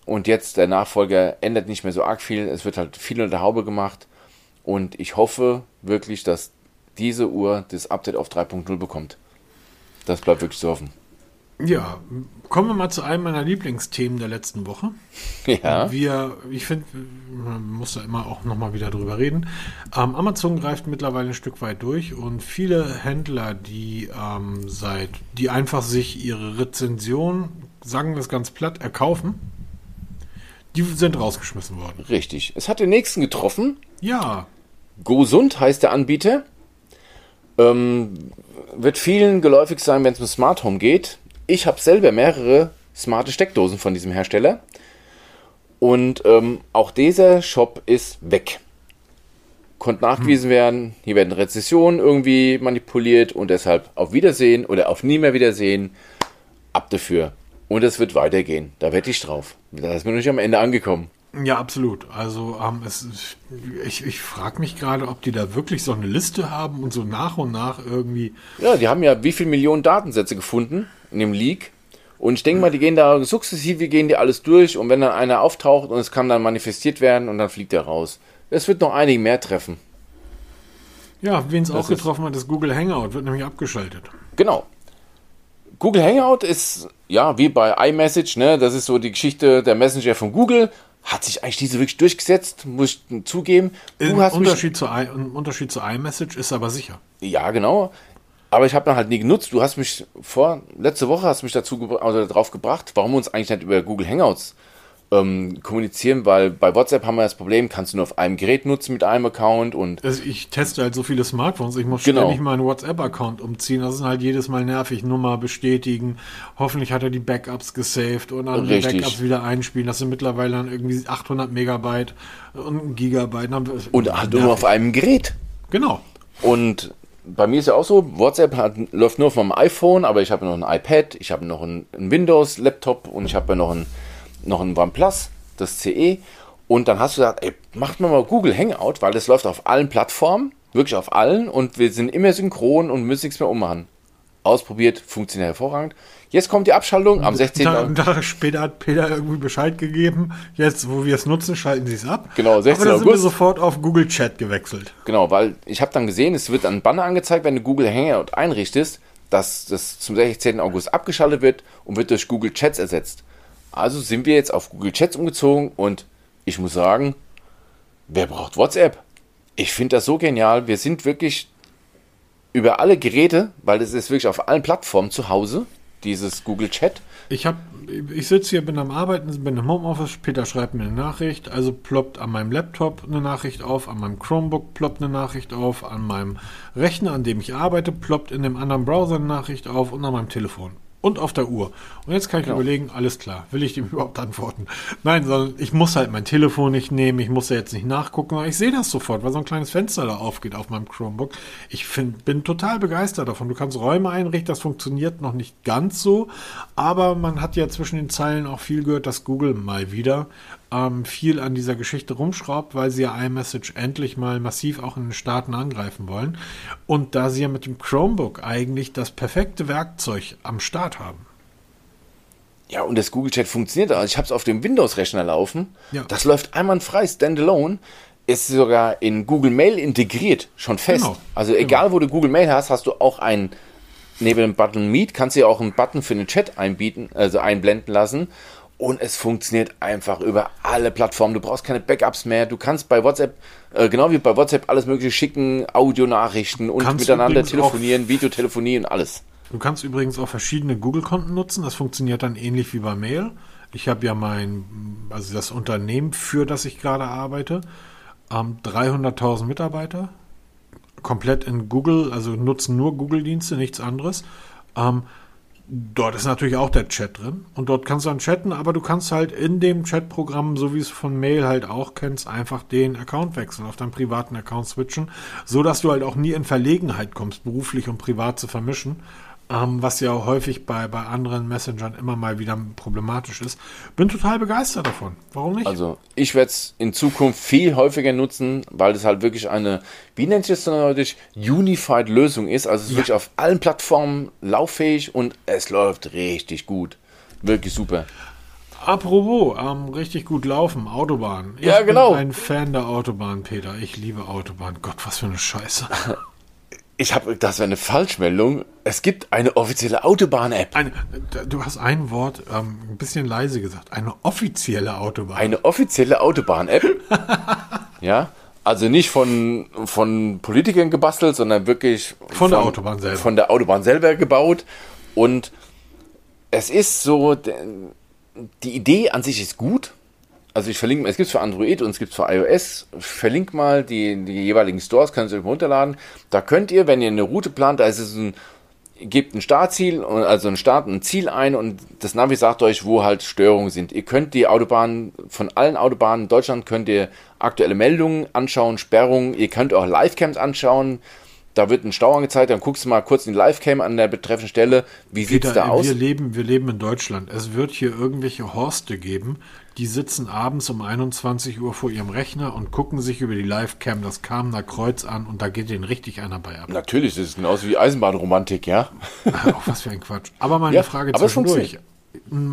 Und jetzt der Nachfolger ändert nicht mehr so arg viel. Es wird halt viel unter Haube gemacht. Und ich hoffe wirklich, dass diese Uhr das Update auf 3.0 bekommt. Das bleibt wirklich zu hoffen. Ja, kommen wir mal zu einem meiner Lieblingsthemen der letzten Woche. Ja. Wir, ich finde, man muss da immer auch nochmal wieder drüber reden. Ähm, Amazon greift mittlerweile ein Stück weit durch und viele Händler, die ähm, seit, die einfach sich ihre Rezension, sagen wir es ganz platt, erkaufen, die sind rausgeschmissen worden. Richtig. Es hat den nächsten getroffen. Ja. GoSund heißt der Anbieter. Ähm, wird vielen geläufig sein, wenn es um Smart Home geht. Ich habe selber mehrere smarte Steckdosen von diesem Hersteller. Und ähm, auch dieser Shop ist weg. Konnte nachgewiesen hm. werden, hier werden Rezessionen irgendwie manipuliert und deshalb auf Wiedersehen oder auf nie mehr Wiedersehen. Ab dafür. Und es wird weitergehen. Da wette ich drauf. Da ist mir noch nicht am Ende angekommen. Ja, absolut. Also ähm, es, ich, ich frage mich gerade, ob die da wirklich so eine Liste haben und so nach und nach irgendwie. Ja, die haben ja wie viele Millionen Datensätze gefunden in dem Leak. Und ich denke mal, die gehen da sukzessive, gehen die alles durch und wenn dann einer auftaucht und es kann dann manifestiert werden und dann fliegt er raus. Es wird noch einige mehr treffen. Ja, wen es auch getroffen hat, ist Google Hangout, wird nämlich abgeschaltet. Genau. Google Hangout ist ja wie bei iMessage, ne? Das ist so die Geschichte der Messenger von Google. Hat sich eigentlich diese wirklich durchgesetzt, muss ich zugeben. Du Im, Unterschied zu, Im Unterschied zu iMessage ist aber sicher. Ja, genau. Aber ich habe dann halt nie genutzt. Du hast mich vor, letzte Woche hast mich dazu also drauf gebracht, warum wir uns eigentlich nicht über Google Hangouts ähm, kommunizieren, weil bei WhatsApp haben wir das Problem, kannst du nur auf einem Gerät nutzen mit einem Account und. Also ich teste halt so viele Smartphones, ich muss genau. ständig meinen WhatsApp-Account umziehen. Das ist halt jedes Mal nervig. Nummer bestätigen. Hoffentlich hat er die Backups gesaved und dann die Backups wieder einspielen. Das sind mittlerweile dann irgendwie 800 Megabyte und Gigabyte. Und halt nur auf einem Gerät. Genau. Und bei mir ist ja auch so, WhatsApp hat, läuft nur meinem iPhone, aber ich habe noch ein iPad, ich habe noch einen, einen Windows-Laptop und ich habe ja noch ein, noch ein OnePlus, das CE. Und dann hast du gesagt, ey, macht mal Google Hangout, weil das läuft auf allen Plattformen, wirklich auf allen und wir sind immer synchron und müssen nichts mehr ummachen. Ausprobiert, funktioniert hervorragend. Jetzt kommt die Abschaltung am 16. Einen Tag später hat Peter irgendwie Bescheid gegeben. Jetzt, wo wir es nutzen, schalten sie es ab. Genau, 16. Aber dann sind wir sofort auf Google Chat gewechselt. Genau, weil ich habe dann gesehen, es wird ein Banner angezeigt, wenn du Google Hangout einrichtest, dass das zum 16. August abgeschaltet wird und wird durch Google Chats ersetzt. Also sind wir jetzt auf Google Chats umgezogen und ich muss sagen, wer braucht WhatsApp? Ich finde das so genial. Wir sind wirklich über alle Geräte, weil es ist wirklich auf allen Plattformen zu Hause dieses Google Chat. Ich habe, ich sitze hier, bin am Arbeiten, bin im Homeoffice. Peter schreibt mir eine Nachricht, also ploppt an meinem Laptop eine Nachricht auf, an meinem Chromebook ploppt eine Nachricht auf, an meinem Rechner, an dem ich arbeite, ploppt in dem anderen Browser eine Nachricht auf und an meinem Telefon und auf der Uhr. Und jetzt kann ich genau. überlegen, alles klar, will ich dem überhaupt antworten? Nein, sondern ich muss halt mein Telefon nicht nehmen, ich muss ja jetzt nicht nachgucken, aber ich sehe das sofort, weil so ein kleines Fenster da aufgeht auf meinem Chromebook. Ich find, bin total begeistert davon. Du kannst Räume einrichten, das funktioniert noch nicht ganz so, aber man hat ja zwischen den Zeilen auch viel gehört, dass Google mal wieder ähm, viel an dieser Geschichte rumschraubt, weil sie ja iMessage endlich mal massiv auch in den Staaten angreifen wollen. Und da sie ja mit dem Chromebook eigentlich das perfekte Werkzeug am Start haben. Ja, und das Google Chat funktioniert. Also ich habe es auf dem Windows-Rechner laufen. Ja. Das läuft einwandfrei, standalone. Ist sogar in Google Mail integriert, schon fest. Genau. Also egal, genau. wo du Google Mail hast, hast du auch einen neben dem Button Meet kannst du ja auch einen Button für den Chat einbieten, also einblenden lassen. Und es funktioniert einfach über alle Plattformen. Du brauchst keine Backups mehr. Du kannst bei WhatsApp, äh, genau wie bei WhatsApp, alles Mögliche schicken, Audionachrichten und miteinander telefonieren, Videotelefonie und alles. Du kannst übrigens auch verschiedene Google-Konten nutzen. Das funktioniert dann ähnlich wie bei Mail. Ich habe ja mein, also das Unternehmen, für das ich gerade arbeite, ähm, 300.000 Mitarbeiter. Komplett in Google, also nutzen nur Google-Dienste, nichts anderes. Ähm, Dort ist natürlich auch der Chat drin. Und dort kannst du dann chatten, aber du kannst halt in dem Chatprogramm, so wie es von Mail halt auch kennst, einfach den Account wechseln, auf deinen privaten Account switchen, so dass du halt auch nie in Verlegenheit kommst, beruflich und privat zu vermischen, ähm, was ja häufig bei, bei anderen Messengern immer mal wieder problematisch ist. Bin total begeistert davon. Warum nicht? Also ich werde es in Zukunft viel häufiger nutzen, weil es halt wirklich eine, wie nennt sich das neudeutsch, Unified Lösung ist. Also es ist ja. wirklich auf allen Plattformen lauffähig und es läuft richtig gut. Wirklich super. Apropos, ähm, richtig gut laufen, Autobahn. Ich ja, genau. bin ein Fan der Autobahn, Peter. Ich liebe Autobahn. Gott, was für eine Scheiße. Ich habe, das wäre eine Falschmeldung. Es gibt eine offizielle Autobahn-App. Du hast ein Wort ähm, ein bisschen leise gesagt. Eine offizielle Autobahn. Eine offizielle Autobahn-App. ja. Also nicht von, von Politikern gebastelt, sondern wirklich von, von der Autobahn selber. Von der Autobahn selber gebaut. Und es ist so, die Idee an sich ist gut also ich verlinke, es gibt es für Android und es gibt es für iOS. Ich verlinke mal die, die jeweiligen Stores, könnt ihr euch runterladen. Da könnt ihr, wenn ihr eine Route plant, da ist es ein, gebt ein Startziel, also ein Start, ein Ziel ein und das Navi sagt euch, wo halt Störungen sind. Ihr könnt die Autobahnen, von allen Autobahnen in Deutschland könnt ihr aktuelle Meldungen anschauen, Sperrungen, ihr könnt auch Livecams anschauen, da wird ein Stau angezeigt, dann guckst du mal kurz in die Livecam an der betreffenden Stelle, wie sieht es da aus? Wir leben, wir leben in Deutschland. Es wird hier irgendwelche Horste geben, die sitzen abends um 21 Uhr vor ihrem Rechner und gucken sich über die Livecam das Kamener Kreuz an und da geht denen richtig einer bei ab. Natürlich, das ist genauso wie Eisenbahnromantik, ja. Ach, was für ein Quatsch. Aber meine ja, Frage zwischendurch.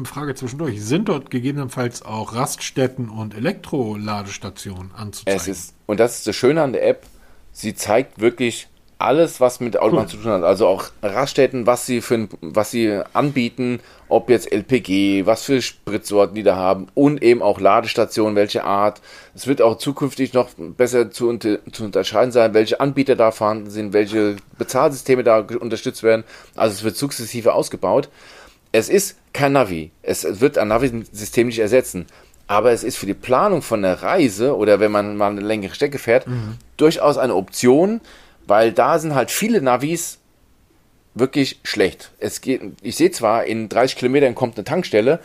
Frage zwischendurch. Sind dort gegebenenfalls auch Raststätten und Elektroladestationen anzuzeigen? Es ist, und das ist das Schöne an der App, sie zeigt wirklich alles, was mit Autobahn cool. zu tun hat. Also auch Raststätten, was sie für was sie anbieten, ob jetzt LPG, was für Spritsorten die da haben und eben auch Ladestationen, welche Art. Es wird auch zukünftig noch besser zu, unter, zu unterscheiden sein, welche Anbieter da vorhanden sind, welche Bezahlsysteme da unterstützt werden. Also es wird sukzessive ausgebaut. Es ist kein Navi. Es wird ein Navi-System nicht ersetzen. Aber es ist für die Planung von der Reise oder wenn man mal eine längere Strecke fährt, mhm. durchaus eine Option, weil da sind halt viele Navis wirklich schlecht. Es geht, ich sehe zwar, in 30 Kilometern kommt eine Tankstelle,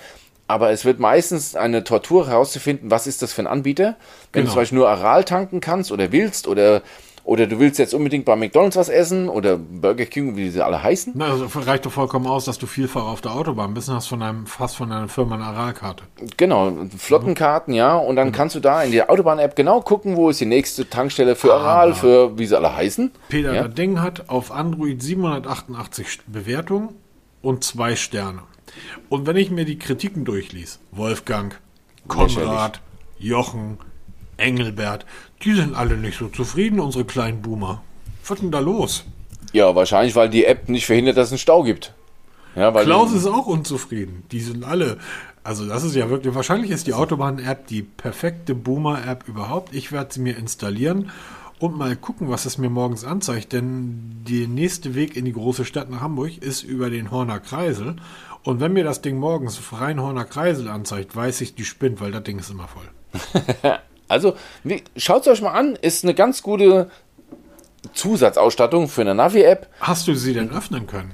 aber es wird meistens eine Tortur herauszufinden, was ist das für ein Anbieter. Wenn genau. du zum Beispiel nur Aral tanken kannst oder willst oder oder du willst jetzt unbedingt bei McDonalds was essen oder Burger King, wie sie alle heißen. Na, also reicht doch vollkommen aus, dass du vielfach auf der Autobahn bist und hast von einem, fast von einer Firma eine Aralkarte. Genau, Flottenkarten, ja. Und dann mhm. kannst du da in der Autobahn-App genau gucken, wo ist die nächste Tankstelle für Aral, für wie sie alle heißen. Peter, ja? Ding hat auf Android 788 Bewertungen und zwei Sterne. Und wenn ich mir die Kritiken durchließ, Wolfgang, Konrad, Jochen, Engelbert, die sind alle nicht so zufrieden, unsere kleinen Boomer. Was ist denn da los? Ja, wahrscheinlich, weil die App nicht verhindert, dass es einen Stau gibt. Ja, Klaus ist auch unzufrieden. Die sind alle. Also, das ist ja wirklich. Wahrscheinlich ist die Autobahn-App die perfekte Boomer-App überhaupt. Ich werde sie mir installieren und mal gucken, was es mir morgens anzeigt. Denn der nächste Weg in die große Stadt nach Hamburg ist über den Horner Kreisel. Und wenn mir das Ding morgens rein Horner Kreisel anzeigt, weiß ich, die spinnt, weil das Ding ist immer voll. Also, schaut es euch mal an, ist eine ganz gute Zusatzausstattung für eine Navi-App. Hast du sie denn öffnen können?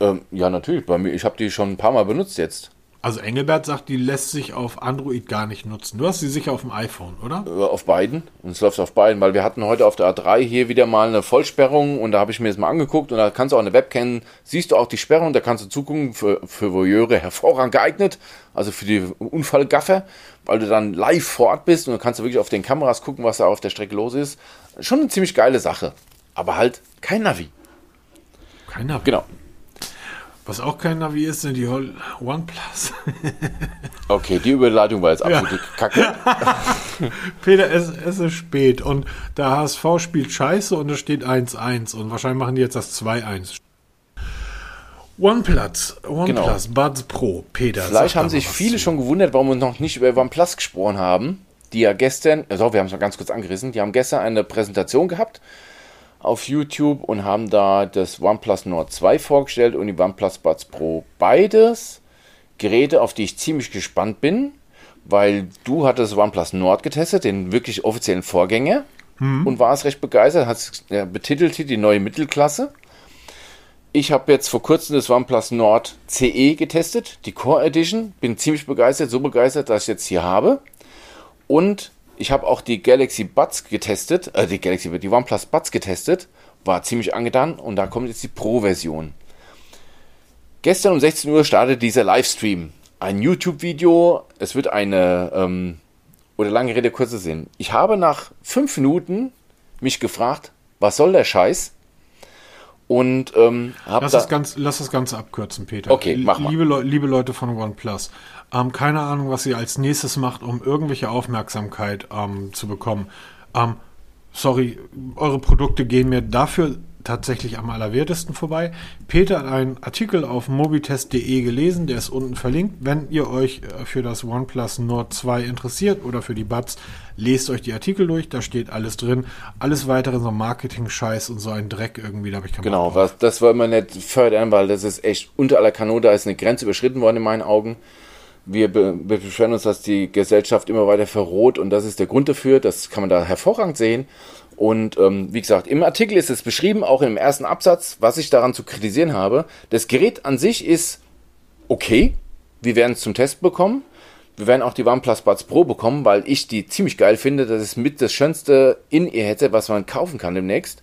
Ähm, ja, natürlich. Bei mir, ich habe die schon ein paar Mal benutzt jetzt. Also Engelbert sagt, die lässt sich auf Android gar nicht nutzen. Du hast sie sicher auf dem iPhone, oder? Äh, auf beiden. Und es läuft auf beiden, weil wir hatten heute auf der A3 hier wieder mal eine Vollsperrung und da habe ich mir das mal angeguckt und da kannst du auch eine Webcam, siehst du auch die Sperrung, da kannst du zugucken, für, für Voyeure hervorragend geeignet, also für die Unfallgaffer, weil du dann live vor Ort bist und dann kannst du wirklich auf den Kameras gucken, was da auf der Strecke los ist. Schon eine ziemlich geile Sache. Aber halt kein Navi. Kein Navi. Genau. Was auch kein Navi ist, sind die OnePlus. okay, die Überleitung war jetzt absolute ja. Kacke. Peter, es, es, ist spät und der HSV spielt scheiße und es steht 1-1 und wahrscheinlich machen die jetzt das 2-1. OnePlus, OnePlus, genau. Buds Pro, Peter. Vielleicht haben sich viele zu. schon gewundert, warum wir noch nicht über OnePlus gesprochen haben. Die ja gestern, also wir haben es mal ganz kurz angerissen, die haben gestern eine Präsentation gehabt auf YouTube und haben da das OnePlus Nord 2 vorgestellt und die OnePlus Buds Pro. Beides Geräte, auf die ich ziemlich gespannt bin, weil du hattest OnePlus Nord getestet, den wirklich offiziellen Vorgänger, hm. und warst recht begeistert, hast ja, betitelt hier die neue Mittelklasse. Ich habe jetzt vor kurzem das OnePlus Nord CE getestet, die Core Edition. Bin ziemlich begeistert, so begeistert, dass ich jetzt hier habe. Und ich habe auch die Galaxy Buds getestet, äh, die Galaxy, die OnePlus Buds getestet. War ziemlich angetan und da kommt jetzt die Pro-Version. Gestern um 16 Uhr startet dieser Livestream. Ein YouTube-Video. Es wird eine, ähm, oder lange Rede, kurzer Sinn. Ich habe nach fünf Minuten mich gefragt, was soll der Scheiß? Und ähm, hab lass, da das ganz, lass das Ganze abkürzen, Peter. Okay, mach mal. Liebe, Le liebe Leute von OnePlus, ähm, keine Ahnung, was ihr als nächstes macht, um irgendwelche Aufmerksamkeit ähm, zu bekommen. Ähm, sorry, eure Produkte gehen mir dafür tatsächlich am allerwertesten vorbei. Peter hat einen Artikel auf mobitest.de gelesen, der ist unten verlinkt. Wenn ihr euch äh, für das OnePlus Nord 2 interessiert oder für die Buds, lest euch die Artikel durch, da steht alles drin. Alles weitere so Marketing-Scheiß und so ein Dreck irgendwie, da habe ich keinen Genau, was, das wollen wir nicht fördern, weil das ist echt unter aller Kanone, da ist eine Grenze überschritten worden in meinen Augen. Wir, be wir beschweren uns, dass die Gesellschaft immer weiter verroht und das ist der Grund dafür. Das kann man da hervorragend sehen. Und ähm, wie gesagt, im Artikel ist es beschrieben, auch im ersten Absatz, was ich daran zu kritisieren habe. Das Gerät an sich ist okay. Wir werden es zum Test bekommen. Wir werden auch die OnePlus Buds Pro bekommen, weil ich die ziemlich geil finde. Das ist mit das schönste In-Ear-Headset, was man kaufen kann demnächst.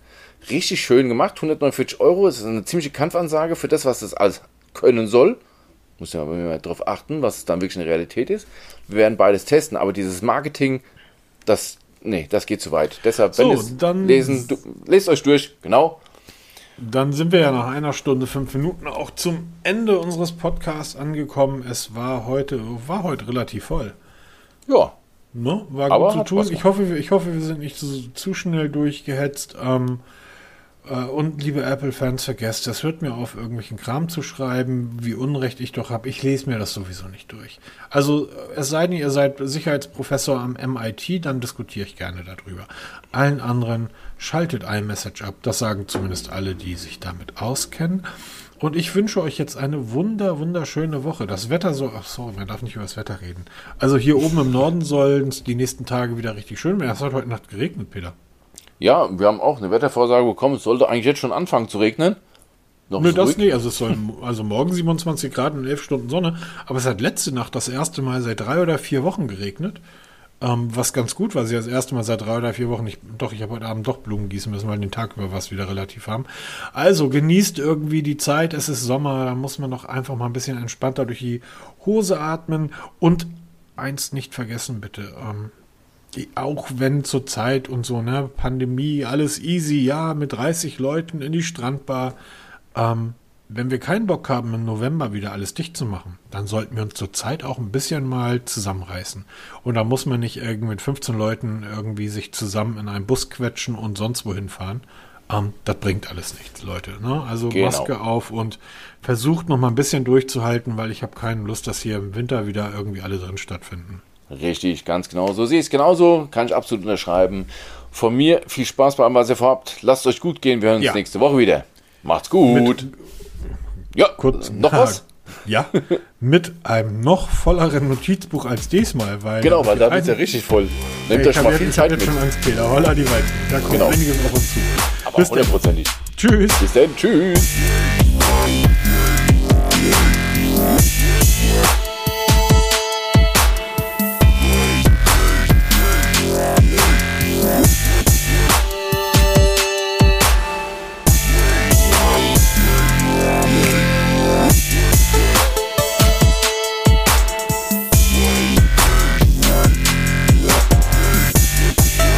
Richtig schön gemacht, 149 Euro. Das ist eine ziemliche Kampfansage für das, was das alles können soll. Muss ja aber immer darauf achten, was dann wirklich eine Realität ist. Wir werden beides testen, aber dieses Marketing, das nee, das geht zu weit. Deshalb, wenn so, dann lesen, du, lest euch durch, genau. Dann sind wir ja nach einer Stunde, fünf Minuten auch zum Ende unseres Podcasts angekommen. Es war heute, war heute relativ voll. Ja. Ne? War gut zu tun. Ich hoffe, ich hoffe, wir sind nicht zu, zu schnell durchgehetzt. Ähm, äh, und liebe Apple-Fans, vergesst, das hört mir auf, irgendwelchen Kram zu schreiben, wie Unrecht ich doch habe. Ich lese mir das sowieso nicht durch. Also, es sei denn, ihr seid Sicherheitsprofessor am MIT, dann diskutiere ich gerne darüber. Allen anderen schaltet iMessage ab. Das sagen zumindest alle, die sich damit auskennen. Und ich wünsche euch jetzt eine wunder, wunderschöne Woche. Das Wetter so, ach so, man darf nicht über das Wetter reden. Also hier oben im Norden sollen es die nächsten Tage wieder richtig schön werden. Es hat heute Nacht geregnet, Peter. Ja, wir haben auch eine Wettervorsage bekommen. Es sollte eigentlich jetzt schon anfangen zu regnen. Noch Nö, das nicht. Also es soll also morgen 27 Grad und 11 Stunden Sonne. Aber es hat letzte Nacht das erste Mal seit drei oder vier Wochen geregnet. Ähm, was ganz gut war, sie das erste Mal seit drei oder vier Wochen nicht. Doch, ich habe heute Abend doch Blumen gießen müssen, weil den Tag über was wieder relativ haben. Also genießt irgendwie die Zeit. Es ist Sommer, da muss man doch einfach mal ein bisschen entspannter durch die Hose atmen. Und eins nicht vergessen, bitte. Ähm, auch wenn zur Zeit und so, ne, Pandemie, alles easy, ja, mit 30 Leuten in die Strandbar. Ähm, wenn wir keinen Bock haben, im November wieder alles dicht zu machen, dann sollten wir uns zur Zeit auch ein bisschen mal zusammenreißen. Und da muss man nicht irgendwie mit 15 Leuten irgendwie sich zusammen in einen Bus quetschen und sonst wohin fahren. Ähm, das bringt alles nichts, Leute. Ne? Also genau. Maske auf und versucht noch mal ein bisschen durchzuhalten, weil ich habe keine Lust, dass hier im Winter wieder irgendwie alle drin stattfinden. Richtig, ganz genau. So sehe ich es genauso. Kann ich absolut unterschreiben. Von mir viel Spaß bei allem, was ihr vorhabt. Lasst euch gut gehen. Wir hören uns ja. nächste Woche wieder. Macht's gut. Mit, ja, kurz noch was? Ja, mit einem noch volleren Notizbuch als diesmal. Weil genau, weil da ist ja richtig voll. Nehmt euch mal viel Zeit mit. schon Angst, Peter. Holla die Waldchen. Da kommt genau. einiges auf uns zu. Aber hundertprozentig. Tschüss. Bis dann. Tschüss.